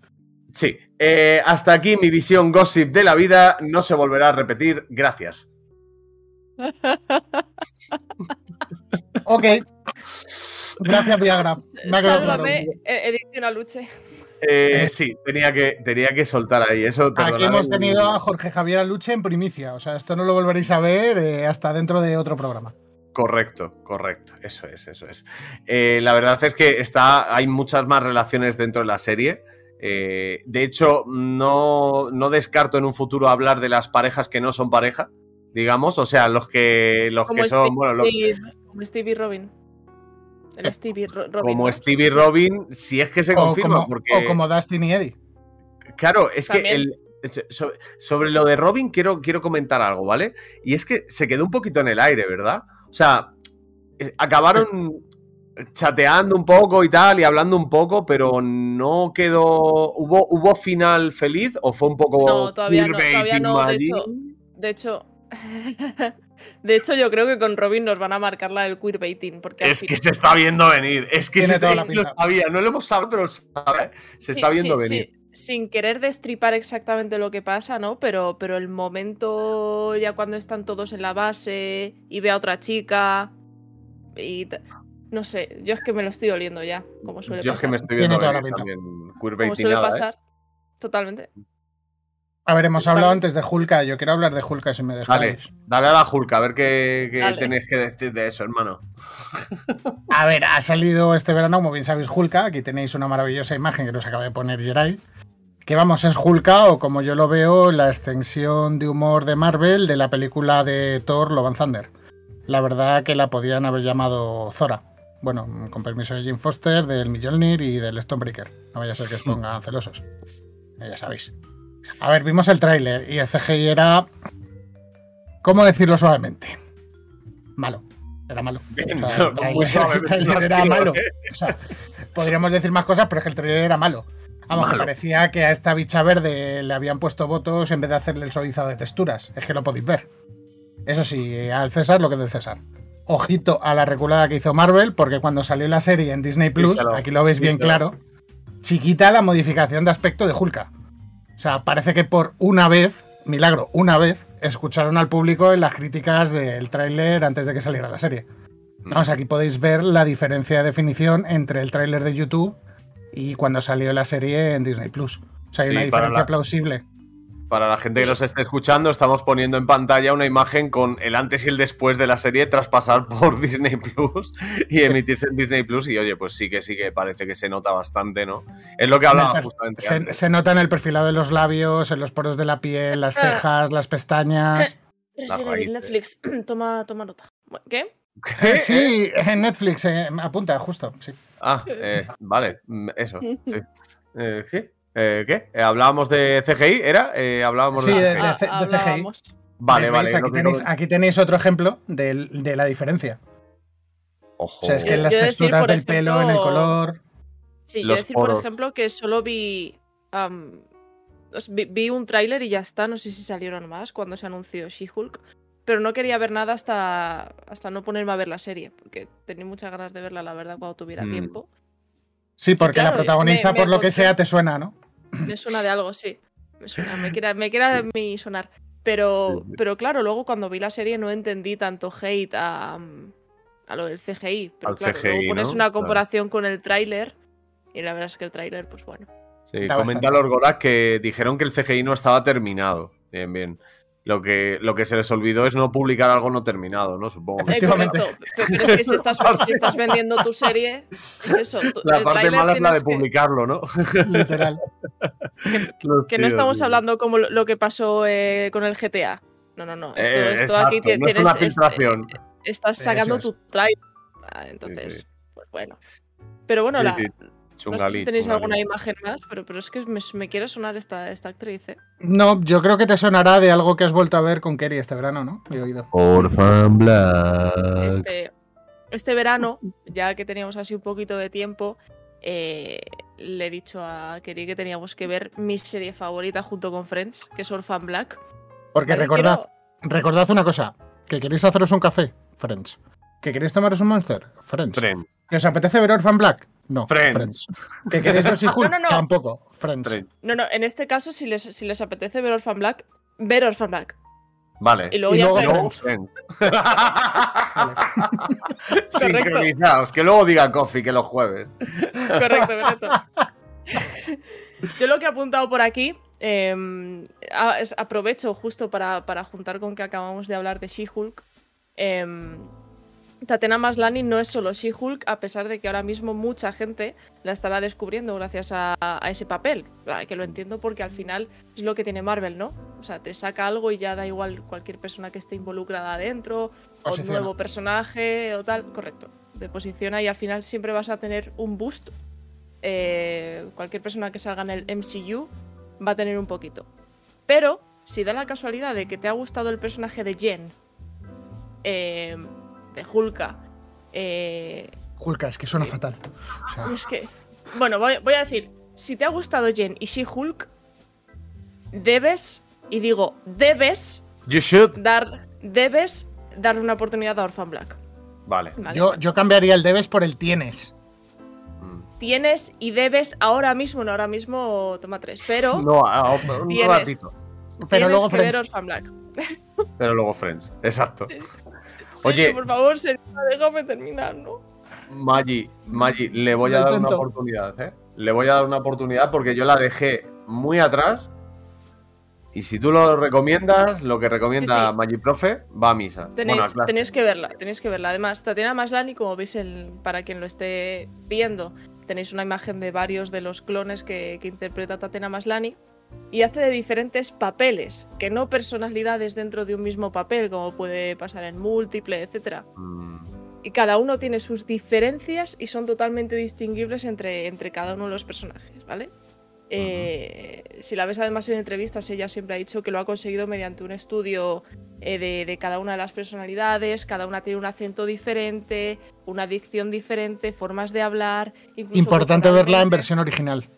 Sí, eh, hasta aquí mi visión gossip de la vida, no se volverá a repetir, gracias. Ok. Gracias, Viagra. Me ha quedado claro. Sálvame, eh, edición a Luche. Eh, Eh. sí, tenía que, tenía que soltar ahí eso. Aquí hemos tenido a Jorge Javier Aluche en primicia. O sea, esto no lo volveréis a ver eh, hasta dentro de otro programa. Correcto, correcto. Eso es, eso es. Eh, la verdad es que está, hay muchas más relaciones dentro de la serie. Eh, de hecho, no, no descarto en un futuro hablar de las parejas que no son pareja, digamos. O sea, los que, los Como que son, Steve, bueno, los- como Stevie Robin. El Eh, Stevie Ro- Robin. como ¿no? Stevie Sí. Robin, si es que se O confirma, como, porque. o como Dustin y Eddie. Claro, es que También. el, so- sobre lo de Robin quiero, quiero comentar algo, ¿vale? Y es que se quedó un poquito en el aire, ¿verdad? O sea, eh, acabaron chateando un poco y tal, y hablando un poco, pero no quedó. ¿Hubo, hubo final feliz o fue un poco. No, todavía no, todavía no, de Maggi? hecho- De hecho. de hecho, yo creo que con Robin nos van a marcar la del queerbaiting. Porque Es que se está viendo venir. Es que se toda es la que lo sabía. No lo hemos sabido, pero lo sabe. Se está Sí, viendo sí, venir. sí. Sin querer destripar exactamente lo que pasa, ¿no? Pero, pero el momento ya cuando están todos en la base y ve a otra chica y no sé, yo es que me lo estoy oliendo ya, como suele Yo es que pasar. me estoy viendo venir también. Como Queerbaiting suele ¿eh? pasar. Totalmente. A ver, hemos hablado antes de Hulka. Yo quiero hablar de Hulka si me dejáis. Dale, dale a la Julka, a ver qué, tenéis que decir de eso, hermano. A ver, ha salido este verano, como bien sabéis, Hulka. Aquí tenéis una maravillosa imagen que nos acaba de poner Jerai. Que vamos, es Hulka, o como yo lo veo, la extensión de humor de Marvel de la película de Thor Love and Thunder. La verdad que la podían haber llamado Zora. Bueno, con permiso de Jim Foster, del Mjolnir y del Stonebreaker. No vaya a ser que os pongan celosos. Ya sabéis. A ver, vimos el tráiler y el CGI era. ¿Cómo decirlo suavemente? Malo. Era malo. O sea, el has era malo. ¿eh? O sea, podríamos decir más cosas, pero es que el trailer era malo. Vamos, que parecía que a esta bicha verde le habían puesto votos en vez de hacerle el suavizado de texturas. Es que lo podéis ver. Eso sí, al César lo que es del César. Ojito a la reculada que hizo Marvel, porque cuando salió la serie en Disney Plus, aquí lo veis bien claro, chiquita la modificación de aspecto de Hulka. O sea, parece que por una vez, milagro, una vez, escucharon al público en las críticas del tráiler antes de que saliera la serie. Vamos, aquí podéis ver la diferencia de definición entre el tráiler de YouTube y cuando salió la serie en Disney Plus. O sea, hay Sí, una diferencia la- plausible. Para la gente que nos esté escuchando, estamos poniendo en pantalla una imagen con el antes y el después de la serie tras pasar por Disney Plus y emitirse en Disney Plus. Y oye, pues sí que sí que parece que se nota bastante, ¿no? Es lo que hablaba justamente. Se, antes. se nota en el perfilado de los labios, en los poros de la piel, las cejas, las pestañas. Raíces. Netflix, toma, toma nota. ¿Qué? Eh, sí, en Netflix, eh, apunta, justo, sí. Ah, eh, vale, mm, eso. Sí. Eh, ¿Qué? Eh, ¿Qué? Eh, ¿Hablábamos de CGI? ¿Era? Eh, hablábamos Sí, de, de- CGI. de- C- Ah, CGI. Vale, vale. Aquí tenéis, no- aquí tenéis otro ejemplo de, la diferencia. Ojo. O sea, es que Yo- las decir, texturas del pelo, en el color. Sí, yo decir, por ejemplo, que solo vi, vi. vi un tráiler y ya está. No sé si salieron más cuando se anunció She-Hulk. Pero no quería ver nada hasta, hasta no ponerme a ver la serie. Porque tenía muchas ganas de verla, la verdad, cuando tuviera Mm. tiempo. Sí, porque claro, la protagonista, me- me por lo que sea, te suena, ¿no? Me suena de algo, sí. Me suena, me quiera, me quiera mi sonar. Pero, Sí, sí. pero claro, luego cuando vi la serie no entendí tanto hate a, a lo del CGI. Pero Al claro, CGI, luego pones ¿no? una Claro. comparación con el tráiler. Y la verdad es que el tráiler, pues bueno. Sí, Está comenta bastante. Lorgorak que dijeron que el CGI no estaba terminado. Bien, bien. Lo que, lo que se les olvidó es no publicar algo no terminado, ¿no? Supongo. que- Eh, correcto. Pero, pero es que si estás, si estás vendiendo tu serie, es eso. La parte mala es la de tienes que- publicarlo, ¿no? Literal. Que no estamos hablando como lo que pasó eh, con el GTA. No, no, no. Esto, Eh, esto exacto, aquí ti- no es tienes. una este, filtración. estás Eso sacando es. tu trailer. Ah, entonces, sí. pues bueno. Pero bueno, Sí, la, no sé si tenéis alguna imagen más, pero, pero es que me, me quiere sonar esta, esta actriz. ¿eh? No, yo creo que te sonará de algo que has vuelto a ver con Kerry este verano, ¿no? He oído. Orphan Black. Este, este verano, ya que teníamos así un poquito de tiempo, eh, le he dicho a Keri que teníamos que ver mi serie favorita junto con Friends, que es Orphan Black. Porque recordad, quiero- recordad una cosa. Que queréis haceros un café, Friends. Que queréis tomaros un Monster, Friends. Friends. ¿Que os apetece ver Orphan Black? No, Friends. ¿Que queréis ver She-Hulk? No, no, no. Tampoco, Friends. Friends. No, no, en este caso, si les, si les apetece ver Orphan Black, ver Orphan Black. Vale. Y luego Y ya luego Friends. Friends. Vale. Sincronizados. Que luego diga Coffee que los jueves. Correcto, correcto. Yo lo que he apuntado por aquí, eh, a- es- aprovecho justo para, para juntar con que acabamos de hablar de She-Hulk. Eh, Tatiana Maslany no es solo She-Hulk, a pesar de que ahora mismo mucha gente la estará descubriendo gracias a, a ese papel. Que lo entiendo porque al final es lo que tiene Marvel, ¿no? O sea, te saca algo y ya da igual cualquier persona que esté involucrada adentro, o nuevo personaje o tal. Correcto. Te posiciona y al final siempre vas a tener un boost. Eh, cualquier persona que salga en el MCU va a tener un poquito. Pero, si da la casualidad de que te ha gustado el personaje de Jen, eh, de Hulka, eh, Hulka, es que suena fatal. O sea, es que. Bueno, voy, voy a decir. Si te ha gustado Jen y She-Hulk, debes, y digo, debes You should. dar. Debes darle una oportunidad a Orphan Black. Vale. ¿vale? yo, yo cambiaría el debes por el tienes. Mm. Tienes y debes ahora mismo, no ahora mismo, toma tres, pero No, a- a- un ratito. Pero luego Friends. Orphan Black. Pero luego Friends. Exacto. Oye, Oye. por favor, Serena, déjame terminar, ¿no? Maggi, Maggi, le voy Lo a dar una oportunidad, ¿eh? Le voy a dar una oportunidad porque yo la dejé muy atrás. Y si tú lo recomiendas, lo que recomienda Sí, sí. Maggi Profe, va a misa. Tenéis, Bueno, a clase. tenéis que verla, tenéis que verla. Además, Tatiana Maslany, como veis, el, para quien lo esté viendo, tenéis una imagen de varios de los clones que, que interpreta Tatiana Maslany. Y hace de diferentes papeles, que no personalidades dentro de un mismo papel, como puede pasar en múltiple, etc. Mm, Y cada uno tiene sus diferencias y son totalmente distinguibles entre, entre cada uno de los personajes, ¿vale? Eh, si la ves además en entrevistas, ella siempre ha dicho que lo ha conseguido mediante un estudio eh, de, de cada una de las personalidades, cada una tiene un acento diferente, una dicción diferente, formas de hablar. Importante verla en versión original.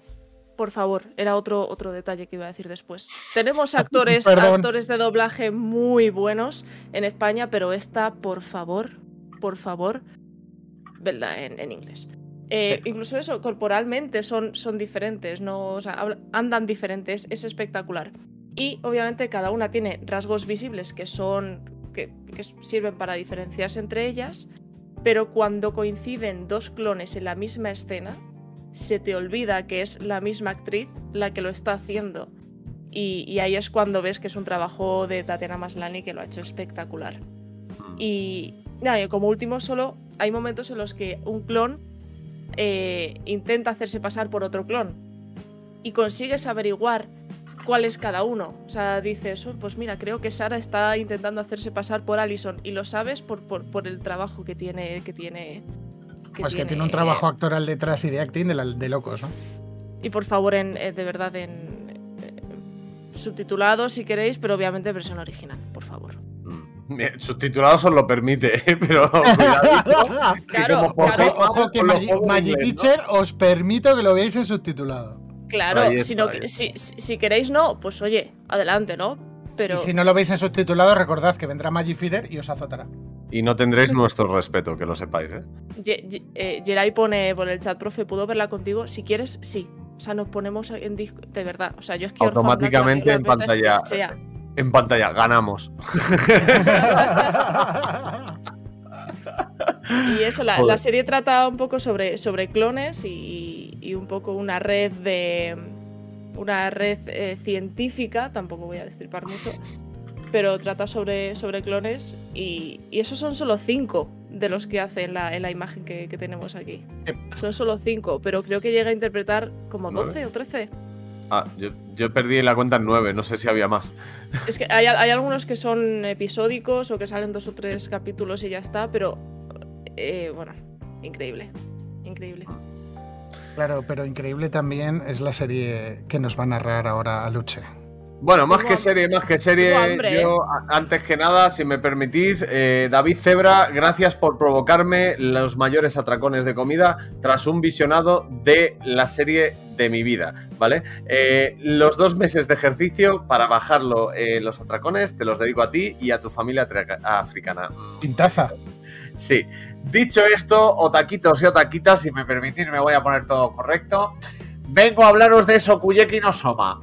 Por favor, era otro, otro detalle que iba a decir después. Tenemos actores, actores de doblaje muy buenos en España, pero esta, por favor, por favor, en, en inglés. Eh, incluso eso, corporalmente son, son diferentes, no, o sea, habla- andan diferentes, es espectacular. Y obviamente cada una tiene rasgos visibles que son. que, que sirven para diferenciarse entre ellas. Pero cuando coinciden dos clones en la misma escena, se te olvida que es la misma actriz la que lo está haciendo. Y, y ahí es cuando ves que es un trabajo de Tatiana Maslany que lo ha hecho espectacular. Mm. Y, nada, y como último, solo hay momentos en los que un clon eh, intenta hacerse pasar por otro clon y consigues averiguar cuál es cada uno. O sea, dices, "Oh, pues mira, creo que Sara está intentando hacerse pasar por Allison y lo sabes por, por, por el trabajo que tiene. Que tiene Pues que tiene un trabajo actoral detrás y de acting de, la- de locos, ¿no? Y por favor, en, eh, de verdad, en eh, subtitulado si queréis, pero obviamente versión original, por favor. Mm. Bien, Subtitulados os lo permite, ¿eh? pero Claro, como claro. Ojo que Magic inglés, ¿no? Teacher os permito que lo veáis en subtitulado. Claro, Ahí si, está, si, queréis no, pues oye, adelante, ¿no? Pero Y si no lo veis en subtitulado, recordad que vendrá Magifeeder y os azotará. Y no tendréis nuestro respeto, que lo sepáis, ¿eh? Ye- Ye- eh, Geray pone por el chat, profe, ¿puedo verla contigo? Si quieres, sí. O sea, nos ponemos en disco, de verdad. O sea, yo es que Automáticamente en pantalla. sea. En pantalla, ganamos. Y eso, la, la serie trata un poco sobre, sobre clones y, y un poco una red de. Una red eh, científica, tampoco voy a destripar mucho, pero trata sobre, sobre clones y, y esos son solo cinco de los que hace en la, en la imagen que, que tenemos aquí. Son solo cinco, pero creo que llega a interpretar como Nueve. 12 o 13. Ah, yo, yo perdí la cuenta en 9, no sé si había más. Es que hay, hay algunos que son episódicos o que salen dos o tres capítulos y ya está, pero eh, bueno, increíble. Increíble. Claro, pero increíble también es la serie que nos va a narrar ahora a Luche. Bueno, más que serie, más que serie, hambre, yo a- antes que nada, si me permitís, eh, David Zebra, gracias por provocarme los mayores atracones de comida tras un visionado de la serie de mi vida, ¿vale? Eh, los dos meses de ejercicio para bajarlo eh, los atracones te los dedico a ti y a tu familia africana. Pintaza. Sí. Dicho esto, otaquitos y otaquitas, si me permitís, me voy a poner todo correcto. Vengo a hablaros de Sokuyeki no Soma,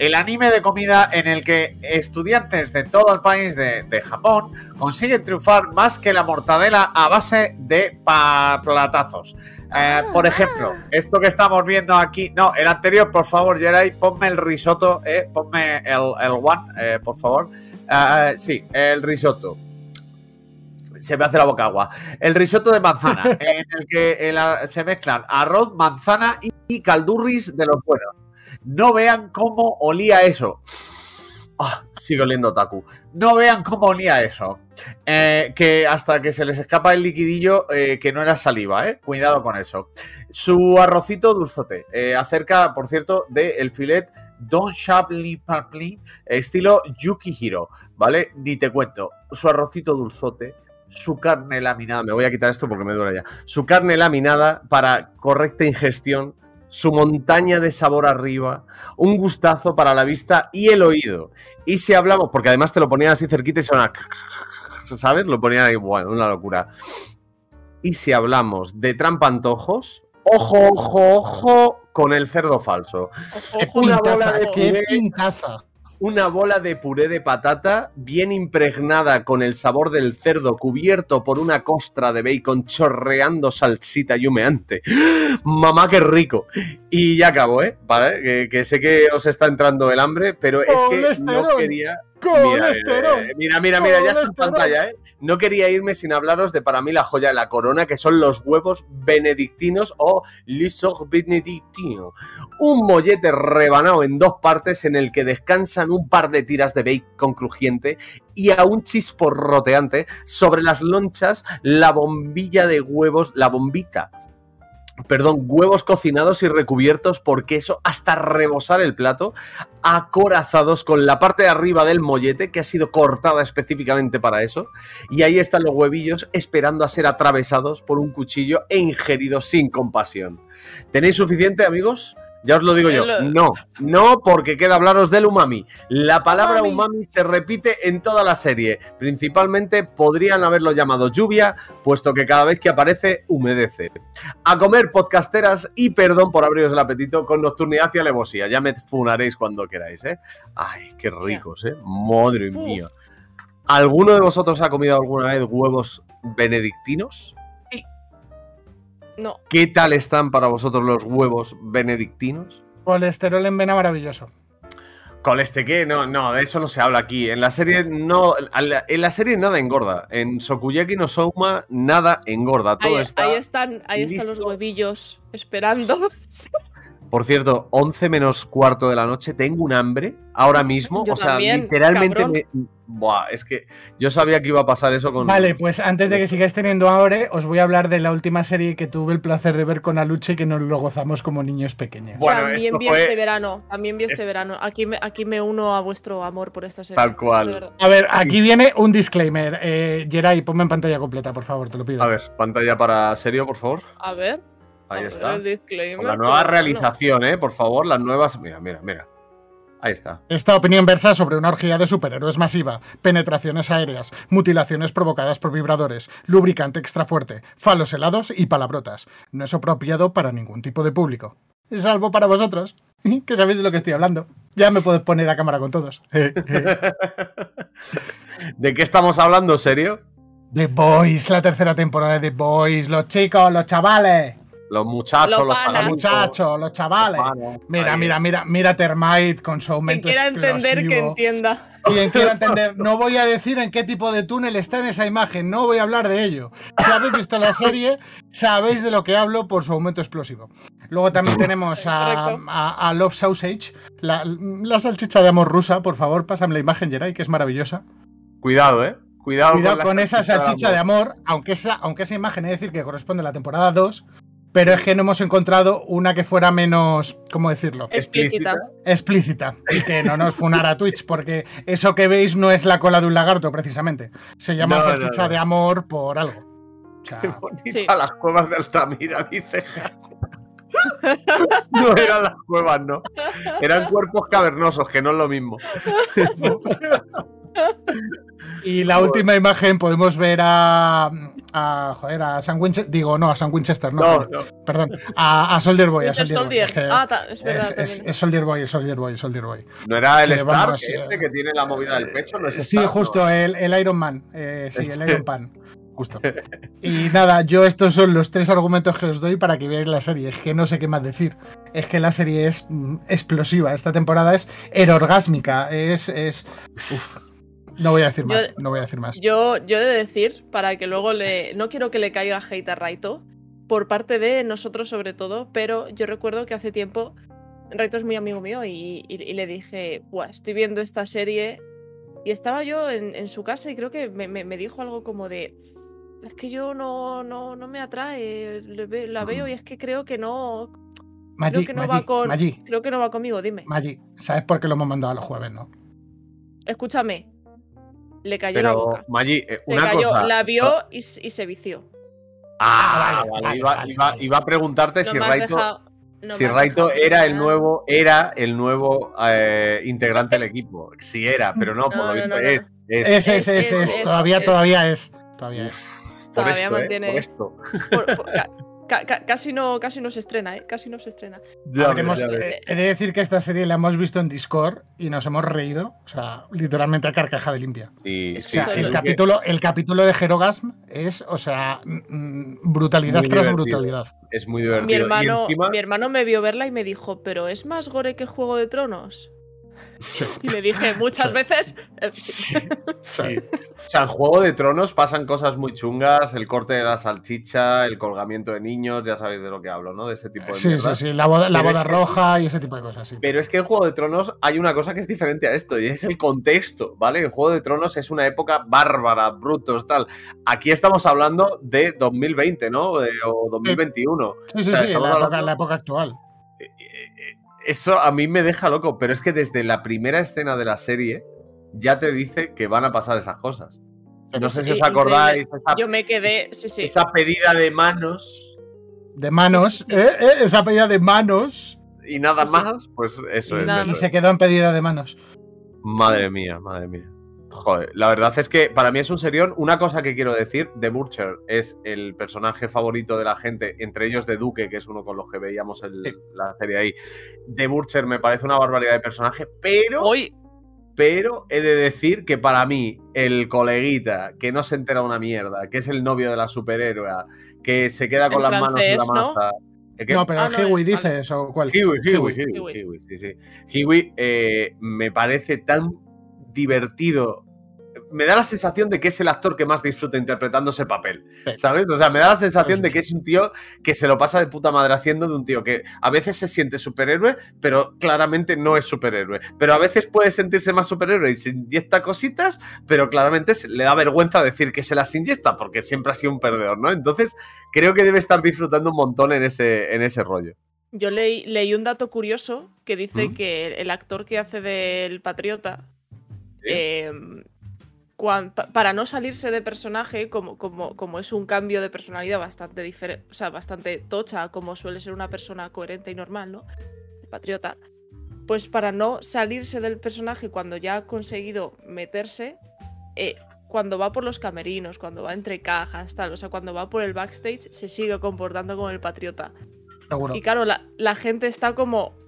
el anime de comida en el que estudiantes de todo el país de, de Japón consiguen triunfar más que la mortadela a base de platazos. Eh, por ejemplo, esto que estamos viendo aquí, no, el anterior, por favor, Jerai, ponme el risotto, eh, ponme el, el one, eh, por favor. Eh, sí, el risotto se me hace la boca agua. El risotto de manzana, en el que el se mezclan arroz, manzana y, y caldurris de los buenos. No vean cómo olía eso. Ah, sigo oliendo taku. No vean cómo olía eso. Eh, que hasta que se les escapa el liquidillo, eh, que no era saliva, ¿eh? Cuidado con eso. Su arrocito dulzote. eh, acerca, por cierto, del filet Don Shabli Papli, estilo Yukihiro, ¿vale? Ni te cuento. Su arrocito dulzote, su carne laminada, me voy a quitar esto porque me duele ya, su carne laminada para correcta ingestión, su montaña de sabor arriba, un gustazo para la vista y el oído. Y si hablamos, porque además te lo ponían así cerquita y sonaba, ¿sabes? Lo ponían ahí, bueno, una locura. Y si hablamos de trampantojos, ojo, ojo, ojo con el cerdo falso. Ojo, ¡Qué ojo, una bola de ojo. ¡Qué puré. pintaza! Una bola de puré de patata bien impregnada con el sabor del cerdo cubierto por una costra de bacon chorreando salsita y humeante. Mamá, qué rico. Y ya acabo, ¿eh? Vale, que, que sé que os está entrando el hambre, pero es que no quería... Mira, eh, mira, mira, mira, ya está en pantalla, ¿eh? No quería irme sin hablaros de para mí la joya de la corona, que son los huevos benedictinos o lisog benedictino. Un mollete rebanado en dos partes en el que descansan un par de tiras de bacon crujiente y a un chisporroteante sobre las lonchas la bombilla de huevos, la bombita. Perdón, huevos cocinados y recubiertos por queso hasta rebosar el plato, acorazados con la parte de arriba del mollete que ha sido cortada específicamente para eso. Y ahí están los huevillos esperando a ser atravesados por un cuchillo e ingeridos sin compasión. ¿Tenéis suficiente, amigos? Ya os lo digo yo. No, no, porque queda hablaros del umami. La palabra Umami. umami se repite en toda la serie. Principalmente podrían haberlo llamado lluvia, puesto que cada vez que aparece humedece. A comer podcasteras y perdón por abriros el apetito con nocturnidad y alevosía. Ya me funaréis cuando queráis, ¿eh? Ay, qué ricos, ¿eh? Madre mía. ¿Alguno de vosotros ha comido alguna vez huevos benedictinos? No, ¿Qué tal están para vosotros los huevos benedictinos? Colesterol en vena maravilloso. Con este que no, no, de eso no se habla aquí. En la serie no, en la serie nada engorda. En Sokuyaki no Souma nada engorda. Todo ahí, está. ahí están, ahí están los huevillos esperando. Por cierto, 11 menos cuarto de la noche, tengo un hambre ahora mismo. Yo o sea, también, literalmente me. Buah, es que yo sabía que iba a pasar eso con. Vale, pues antes de que sigáis teniendo hambre, os voy a hablar de la última serie que tuve el placer de ver con Aluche y que nos lo gozamos como niños pequeños. Bueno, también esto vi fue- este verano. También vi este es- verano. Aquí me, aquí me uno a vuestro amor por esta serie. Tal cual. A ver, aquí viene un disclaimer. Eh, Geray, ponme en pantalla completa, por favor, te lo pido. A ver, pantalla para serio, por favor. A ver. Ahí está. Con la nueva realización, ¿eh? Por favor, las nuevas. Mira, mira, mira. Ahí está. Esta opinión versa sobre una orgía de superhéroes masiva, penetraciones aéreas, mutilaciones provocadas por vibradores, lubricante extra fuerte, falos helados y palabrotas. No es apropiado para ningún tipo de público. Salvo para vosotros, que sabéis de lo que estoy hablando. Ya me puedo poner a cámara con todos. ¿De qué estamos hablando, serio? The Boys, la tercera temporada de The Boys, los chicos, los chavales, Los muchachos, Los los muchachos, los chavales. los. Mira, mira, mira, mira Termite con su Quien aumento quiera entender, que entienda. Quien quiera entender, no voy a decir en qué tipo de túnel está en esa imagen, no voy a hablar de ello. Si habéis visto la serie, sabéis de lo que hablo por su aumento explosivo. Luego también tenemos a, Correcto. a- a Love Sausage, la, la salchicha de amor rusa, por favor, pásame la imagen, Geray, que es maravillosa. Cuidado, ¿eh? Cuidado, Cuidado la con esa salchicha de amor, aunque esa, aunque esa imagen es decir que corresponde a la temporada 2, pero es que no hemos encontrado una que fuera menos, ¿cómo decirlo? Explícita. explícita y que no nos funara Twitch, porque eso que veis no es la cola de un lagarto, precisamente. Se llama No, salchicha no. de amor por algo. O sea, Qué bonita Sí. las cuevas de Altamira, dice. No eran las cuevas, no. Eran cuerpos cavernosos, que no es lo mismo. y la última imagen podemos ver a. a joder, a Sam Winchester. Digo, no, a Sam Winchester, no. No, coño, no. Perdón. A, a Soldier Boy. A Soldier Boy. Es, que Ah, ta- es verdad. es- es- también. es Soldier Boy, es Soldier Boy, Soldier Boy. ¿No era el Stark vamos, este eh, que tiene la movida del pecho? ¿No es Sí, Stark? justo, No. el, el Iron Man. eh, sí, el Iron Man. Justo. Y nada, yo estos son los tres argumentos que os doy para que veáis la serie. Es que no sé qué más decir. Es que la serie es mm, explosiva. Esta temporada es erorgásmica. Es. es uf. No voy a decir Yo- más. No voy a decir más. Yo, yo he de decir, para que luego le. No quiero que le caiga hate a Raito, por parte de nosotros sobre todo, pero yo recuerdo que hace tiempo. Raito es muy amigo mío y, y- y le dije, Buah, estoy viendo esta serie. Y estaba yo en, en su casa y creo que me, me- me dijo algo como de. Es que yo no, no, no me atrae, le la veo y es que creo que no. Maggi, que no va con- Maggi, Creo que no va conmigo, dime. Maggi. ¿Sabes por qué lo hemos mandado a los jueves, no? Escúchame. Le cayó la Pero, boca. Maggi, eh, Se una cayó, cosa. la vio y, y se vició. Ah, vale, vale, vale, iba, vale, iba- vale. iba a preguntarte No si Raito, dejado- no si Raito era el nuevo, era el nuevo eh, integrante del equipo. Si era, pero no, por lo no, visto no, no. es. es. Es, es, Es- es, Todavía, es. todavía es. Todavía es. por todavía esto, eh, mantiene- por esto. Por- por- ca- ca- ca- casi, no, casi no se estrena, ¿eh? Casi no se estrena. Ya Habremos- eh, he de decir que esta serie la hemos visto en Discord y nos hemos reído. O sea, literalmente a carcajada limpia. Sí, es sí, o sea, sí, el, capítulo, el capítulo de Herogasm es, o sea, mm, mm, brutalidad Muy tras brutalidad. es muy Mi divertido. Y hermano, encima- mi hermano me vio verla y me dijo, ¿pero es más gore que Juego de Tronos? Y le dije muchas veces. eh, sí. Sí. O sea, en Juego de Tronos pasan cosas muy chungas, el corte de la salchicha, el colgamiento de niños, ya sabéis de lo que hablo, ¿no? De ese tipo de Sí, sí, mierdas. sí, la boda, la boda que- roja y ese tipo de cosas, sí. Pero es que en Juego de Tronos hay una cosa que es diferente a esto, y es el contexto, ¿vale? En Juego de Tronos es una época bárbara, brutos, tal. Aquí estamos hablando de 2020, ¿no? Eh, o 2021. Sí, sí, o sea, sí, estamos la época, hablando- la época actual. Eso a mí me deja loco, pero es que desde la primera escena de la serie ya te dice que van a pasar esas cosas. No sé si os acordáis, esa, Yo me quedé. Sí, sí. esa pedida de manos De manos, Sí, sí, sí. ¿eh? ¿eh? Esa pedida de manos. y nada Sí, sí. más, pues eso Y es. nada eso Y se quedó en pedida de manos. Madre mía, madre mía. Joder, la verdad es que para mí es un serión. Una cosa que quiero decir, The Butcher es el personaje favorito de la gente, entre ellos de Duque, que es uno con los que veíamos el- Sí. la serie ahí. The Butcher me parece una barbaridad de personaje, pero, Hoy. pero he de decir que para mí el coleguita, que no se entera una mierda, que es el novio de la superhéroe, que se queda con El las manos en la ¿no? masa. ¿El qué? No, pero Ah, el no, Hiwi el- dices o cuál. Kiwi, sí, sí. Kiwi eh, me parece tan divertido. Me da la sensación de que es el actor que más disfruta interpretando ese papel, Sí. ¿sabes? O sea, me da la sensación Sí, de que es un tío que se lo pasa de puta madre haciendo de un tío que a veces se siente superhéroe, pero claramente no es superhéroe. Pero a veces puede sentirse más superhéroe y se inyecta cositas, pero claramente se- le da vergüenza decir que se las inyecta porque siempre ha sido un perdedor, ¿no? Entonces, creo que debe estar disfrutando un montón en ese, en ese rollo. Yo leí, leí un dato curioso que dice ¿Mm? que el, actor que hace del patriota. Eh, cuan- pa- para no salirse de personaje, como, como, como es un cambio de personalidad bastante diferente, o sea, bastante tocha, como suele ser una persona coherente y normal, ¿no? El patriota. Pues para no salirse del personaje cuando ya ha conseguido meterse, eh, cuando va por los camerinos, cuando va entre cajas, tal, o sea, cuando va por el backstage, se sigue comportando como el patriota. Seguro. Y claro, la, la gente está como.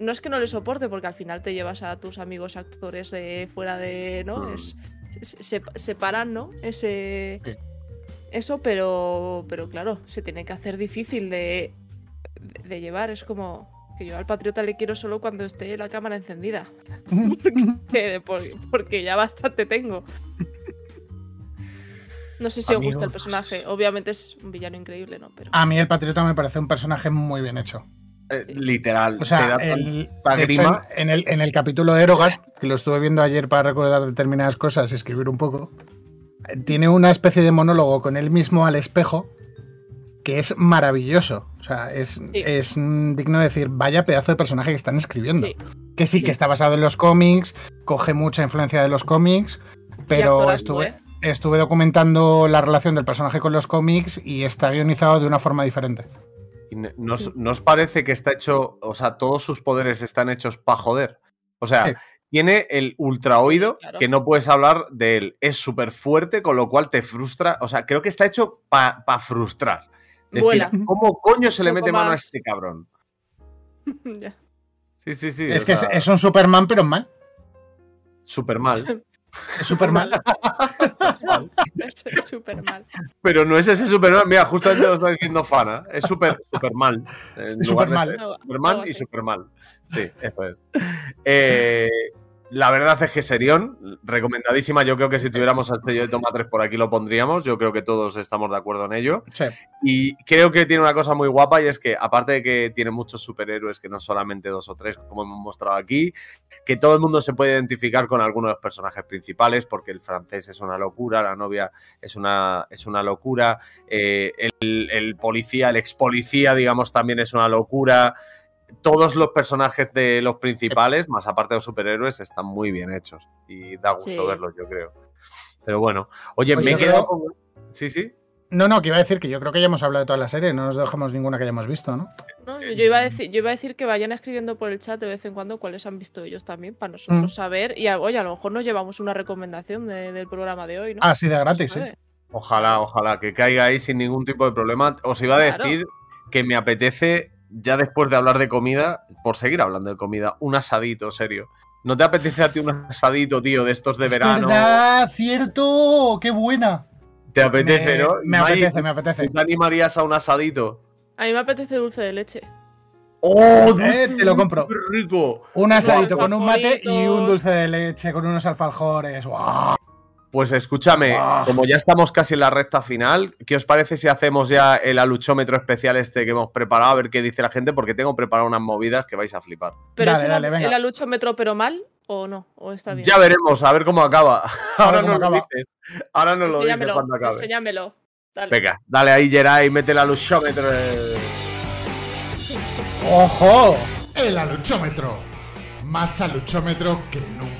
No es que no le soporte, porque al final te llevas a tus amigos actores de fuera de. ¿No? Mm. Es, se, se- separan, ¿no? Ese. Sí. Eso, pero. Pero claro, se tiene que hacer difícil de, de, de llevar. Es como. Que yo al patriota le quiero solo cuando esté la cámara encendida. Que por- porque ya bastante tengo. No sé si os gusta el personaje. Obviamente es un villano increíble, ¿no? Pero. A mí el Patriota me parece un personaje muy bien hecho. Eh. Literal. O te sea, da el, tanta de hecho, grima. en, en el, en el capítulo de Erogas, que lo estuve viendo ayer para recordar determinadas cosas y escribir un poco, tiene una especie de monólogo con él mismo al espejo que es maravilloso. O sea, es, es digno de decir, vaya pedazo de personaje que están escribiendo. Sí. Que sí, Sí. que está basado en los cómics, coge mucha influencia de los cómics, pero estuve, ¿eh? estuve documentando la relación del personaje con los cómics y está guionizado de una forma diferente. ¿Nos, nos parece que está hecho, o sea, todos sus poderes están hechos para joder? O sea, Sí. tiene el ultra oído Sí, claro. que no puedes hablar de él. Es súper fuerte, con lo cual te frustra. O sea, creo que está hecho para frustrar. Decir, Vuela. ¿cómo coño se le mete mano a este cabrón? Ya. Sí, sí, sí. es que es, sea, es un Superman, pero mal. súper mal. Es súper mal. Es súper mal. Pero no es ese Superman. Mira, justamente lo está diciendo Fana. Es súper, súper mal. De Supermal. ser No, Superman algo y así. Superman. Sí, eso es. Eh, la verdad es que Serión, recomendadísima. Yo creo que si tuviéramos el sello de Toma 3 por aquí lo pondríamos. Yo creo que todos estamos de acuerdo en ello. Sí. Y creo que tiene una cosa muy guapa y es que, aparte de que tiene muchos superhéroes, que no solamente dos o tres, como hemos mostrado aquí, que todo el mundo se puede identificar con algunos de los personajes principales, porque el francés es una locura, la novia es una, es una locura, eh, el, el policía, el ex policía, digamos, también es una locura. Todos los personajes de los principales, más aparte de los superhéroes, están muy bien hechos y da gusto Sí. verlos, yo creo. Pero bueno, oye, Oye, me he quedado creo- con... Sí, sí. No, no, que iba a decir que yo creo que ya hemos hablado de toda la serie, no nos dejamos ninguna que hayamos visto, ¿no? No, yo, iba a decir, yo iba a decir que vayan escribiendo por el chat de vez en cuando cuáles han visto ellos también, para nosotros Mm. saber. Y a- oye, a lo mejor nos llevamos una recomendación de- del programa de hoy, ¿no? Ah, sí, de gratis, sí. ¿Sabe? Ojalá, ojalá, que caiga ahí sin ningún tipo de problema. Os iba a Claro. decir que me apetece, ya después de hablar de comida, por seguir hablando de comida, un asadito, serio. ¿No te apetece a ti un asadito, tío, de estos de Es verano? verdad, cierto, qué buena. ¿Te apetece, me, no? Me apetece, me apetece. ¿tú ¿Te animarías a un asadito? A mí me apetece dulce de leche. ¡Oh, Eh, te lo compro. ¡Qué rico! Un asadito con un mate y un dulce de leche con unos alfajores. ¡Guau! Pues escúchame, Buah. como ya estamos casi en la recta final, ¿qué os parece si hacemos ya el aluchómetro especial este que hemos preparado? A ver qué dice la gente, porque tengo preparado unas movidas que vais a flipar. ¿Pero Dale, es el, dale, venga. el aluchómetro pero mal o no? ¿O está bien? Ya veremos, a ver cómo acaba. Ahora no lo dices. Ahora no lo dices cuando acabe. enséñamelo. Dale. Venga, dale ahí, Geray, mete el aluchómetro. ¡Ojo! El aluchómetro. Más aluchómetro que nunca.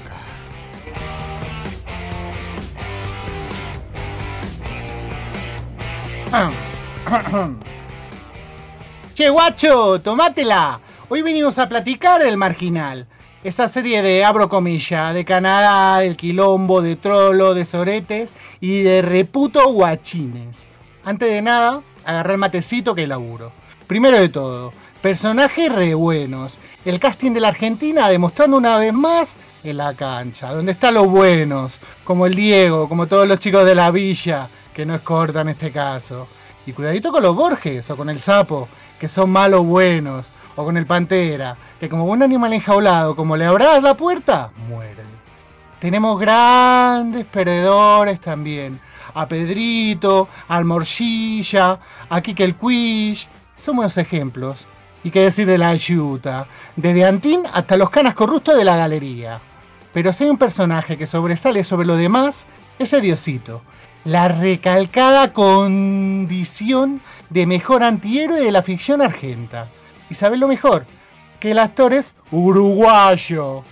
Che, guacho, tomátela. Hoy venimos a platicar del Marginal. Esa serie de, abro comilla, de Canadá, del quilombo, de trolo, de soretes y de reputo guachines. Antes de nada, agarré el matecito que laburo. Primero de todo, personajes re buenos. El casting de la Argentina demostrando una vez más en la cancha, donde están los buenos, como el Diego, como todos los chicos de la villa, que no es corta en este caso. Y cuidadito con los Borges o con el sapo, que son malos buenos, o con el pantera, que como buen animal enjaulado, como le abras la puerta, muerde. Tenemos grandes perdedores también. A Pedrito, al Morcilla, a Kike el Quish. Somos ejemplos. Y qué decir de la Ayuta, desde Antín hasta los canas corruptos de la galería. Pero si hay un personaje que sobresale sobre lo demás, ese Diosito. La recalcada condición de mejor antihéroe de la ficción argenta. ¿Y sabes lo mejor? Que el actor es uruguayo.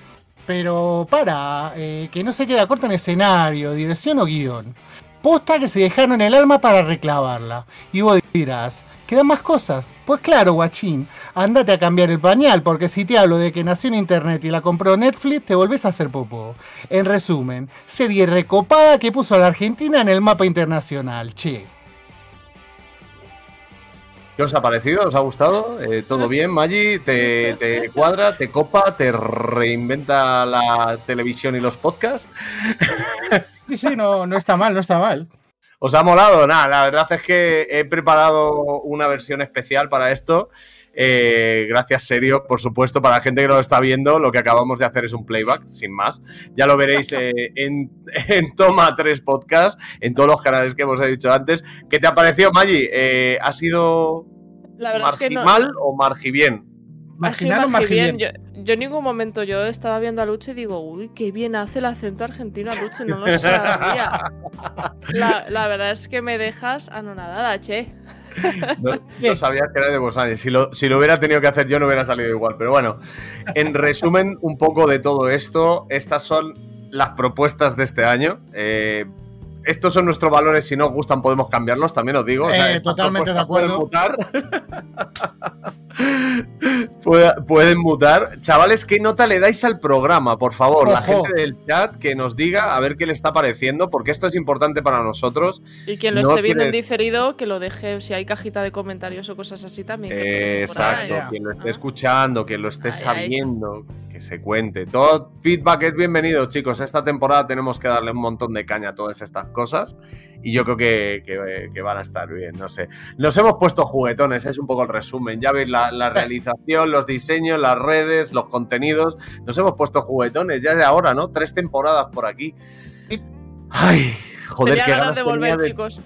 Pero para, eh, que no se queda corto en escenario, dirección o guion. Posta que se dejaron el alma para reclavarla. Y vos dirás, ¿quedan más cosas? Pues claro, guachín, andate a cambiar el pañal, porque si te hablo de que nació en internet y la compró Netflix, te volvés a hacer popó. En resumen, serie recopada que puso a la Argentina en el mapa internacional, che. ¿Qué os ha parecido? ¿Os ha gustado? Eh, ¿Todo bien, Maggi? ¿Te, ¿Te cuadra? ¿Te copa? ¿Te reinventa la televisión y los podcasts? Sí, sí, no, no está mal, no está mal. ¿Os ha molado? Nada, la verdad es que he preparado una versión especial para esto. Eh, gracias, serio, por supuesto, para la gente que lo está viendo, lo que acabamos de hacer es un playback, sin más. Ya lo veréis eh, en, en, Toma 3 Podcast, en todos los canales que hemos dicho antes. ¿Qué te ha parecido, Maggi? Eh, ¿Ha sido La verdad es que no- margimal o margibien? Marginal o bien. Yo, yo en ningún momento yo estaba viendo a Luche y digo, uy, qué bien hace el acento argentino a Luche, no lo sabía. La, la verdad es que me dejas anonadada, che. No, no sabía que era de Bosani. Si lo, si lo hubiera tenido que hacer yo, no hubiera salido igual. Pero bueno, en resumen, un poco de todo esto, estas son las propuestas de este año. Eh, estos son nuestros valores. Si no os gustan, podemos cambiarlos. También os digo. O sea, Eh, totalmente de acuerdo. Pueden mutar. Chavales, ¿qué nota le dais al programa? Por favor, la gente del chat que nos diga a ver qué le está pareciendo, porque esto es importante para nosotros. Y quien lo No esté viendo en diferido, que lo deje, si hay cajita de comentarios o cosas así también. que ahí. exacto, quien lo esté Ah. escuchando, quien lo esté Ay, ay. sabiendo, que se cuente. Todo feedback es bienvenido, chicos. Esta temporada tenemos que darle un montón de caña a todas estas cosas y yo creo que, que- que van a estar bien, no sé. Nos hemos puesto juguetones, es un poco el resumen. Ya veis la, la realización, los diseños, las redes, los contenidos. Nos hemos puesto juguetones, ya es ahora, ¿no? Tres temporadas por aquí. Sí. Ay, joder, Tenía qué ganas ganas de tenía volver, de- chicos.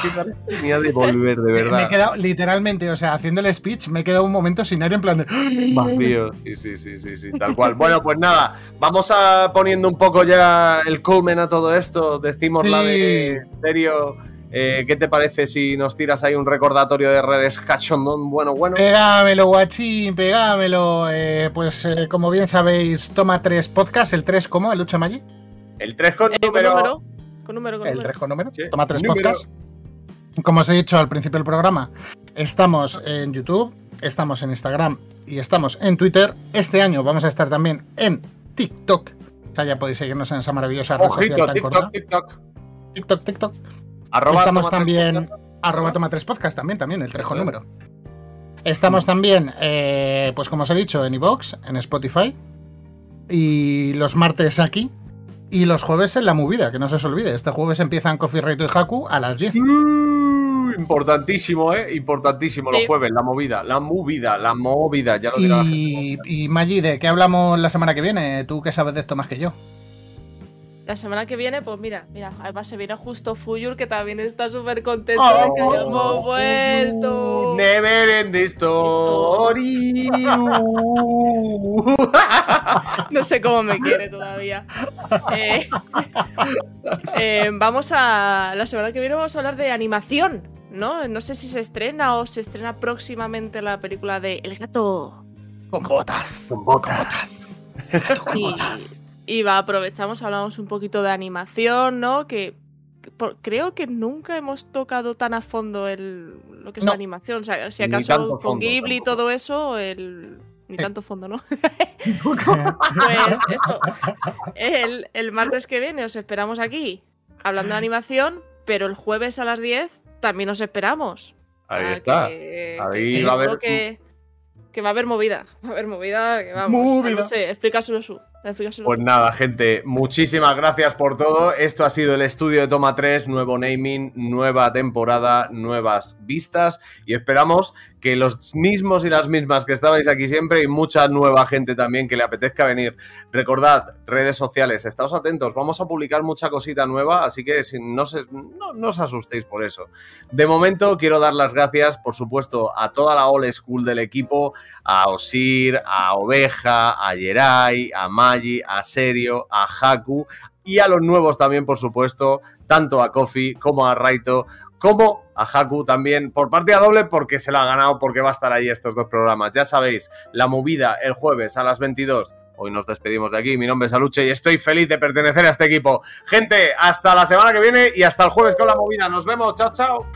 Qué ganas tenía de volver, de me verdad. he quedado, literalmente, o sea, haciendo el speech, me he quedado un momento sin aire en plan de. Vacío, sí, sí, sí, sí, sí, tal cual. Bueno, pues nada, vamos a poniendo un poco ya el culmen a todo esto. Decimos la de serio. Eh, ¿Qué te parece si nos tiras ahí un recordatorio de redes cachondón? Bueno, bueno. Pegámelo, guachín, pegámelo. Eh, pues eh, como bien sabéis, toma tres podcast, el 3 como, el Lucha Maggi. El 3 con Eh, con número. Con número, con El número. 3 con número. Sí, Toma tres número. podcast. Como os he dicho al principio del programa, estamos en YouTube, estamos en Instagram y estamos en Twitter. Este año vamos a estar también en TikTok. O sea, ya podéis seguirnos en esa maravillosa red social Ojito, tan TikTok, corta. TikTok. TikTok, TikTok. Arroba Estamos toma también, arroba toma tres podcast también, también, el trejo número. Estamos también, eh, pues como os he dicho, en iVoox, en Spotify. Y los martes aquí. Y los jueves en la movida, que no se os olvide. Este jueves empiezan Coffee Reto y Haku a las 10. Sí, Importantísimo, ¿eh? Importantísimo los jueves, la movida, la movida, la movida, ya lo dirá la gente. Y, y Maggi, ¿de qué hablamos la semana que viene? Tú que sabes de esto más que yo. La semana que viene, pues mira, mira, además se viene justo Fuyur, que también está súper contento Oh, de que hayamos vuelto. Never end the story. No sé cómo me quiere todavía. Eh, eh, vamos a. La semana que viene vamos a hablar de animación, ¿no? No sé si se estrena o se estrena próximamente la película de El gato. Con botas. Con botas. Y, y va, aprovechamos, hablamos un poquito de animación, ¿no? Que, por- creo que nunca hemos tocado tan a fondo el, lo que es No. la animación. O sea, si acaso con fondo Ghibli y todo eso, el. Ni tanto fondo, ¿no? Pues eso. El, el martes que viene os esperamos aquí hablando de animación, pero el jueves a las 10 también os esperamos. Ahí Ah, está. que- Ahí que va a haber- Que, que va a haber movida. Va a haber movida. Que vamos. Movida. Explícaselo su. Pues nada, gente, muchísimas gracias por todo. Esto ha sido el estudio de Toma 3, nuevo naming, nueva temporada, nuevas vistas y esperamos que los mismos y las mismas que estabais aquí siempre y mucha nueva gente también que le apetezca venir. Recordad, redes sociales, estáos atentos, vamos a publicar mucha cosita nueva, así que no, no, os asustéis por eso. De momento quiero dar las gracias, por supuesto, a toda la old school del equipo, a Osir, a Oveja, a Yeray, a A Serio, a Haku y a los nuevos también, por supuesto, tanto a Kofi como a Raito, como a Haku también por partida doble porque se la ha ganado porque va a estar ahí estos dos programas. Ya sabéis, la movida el jueves a las 22. Hoy nos despedimos de aquí. Mi nombre es Aluche y estoy feliz de pertenecer a este equipo. Gente, hasta la semana que viene y hasta el jueves con la movida. Nos vemos. Chao, chao.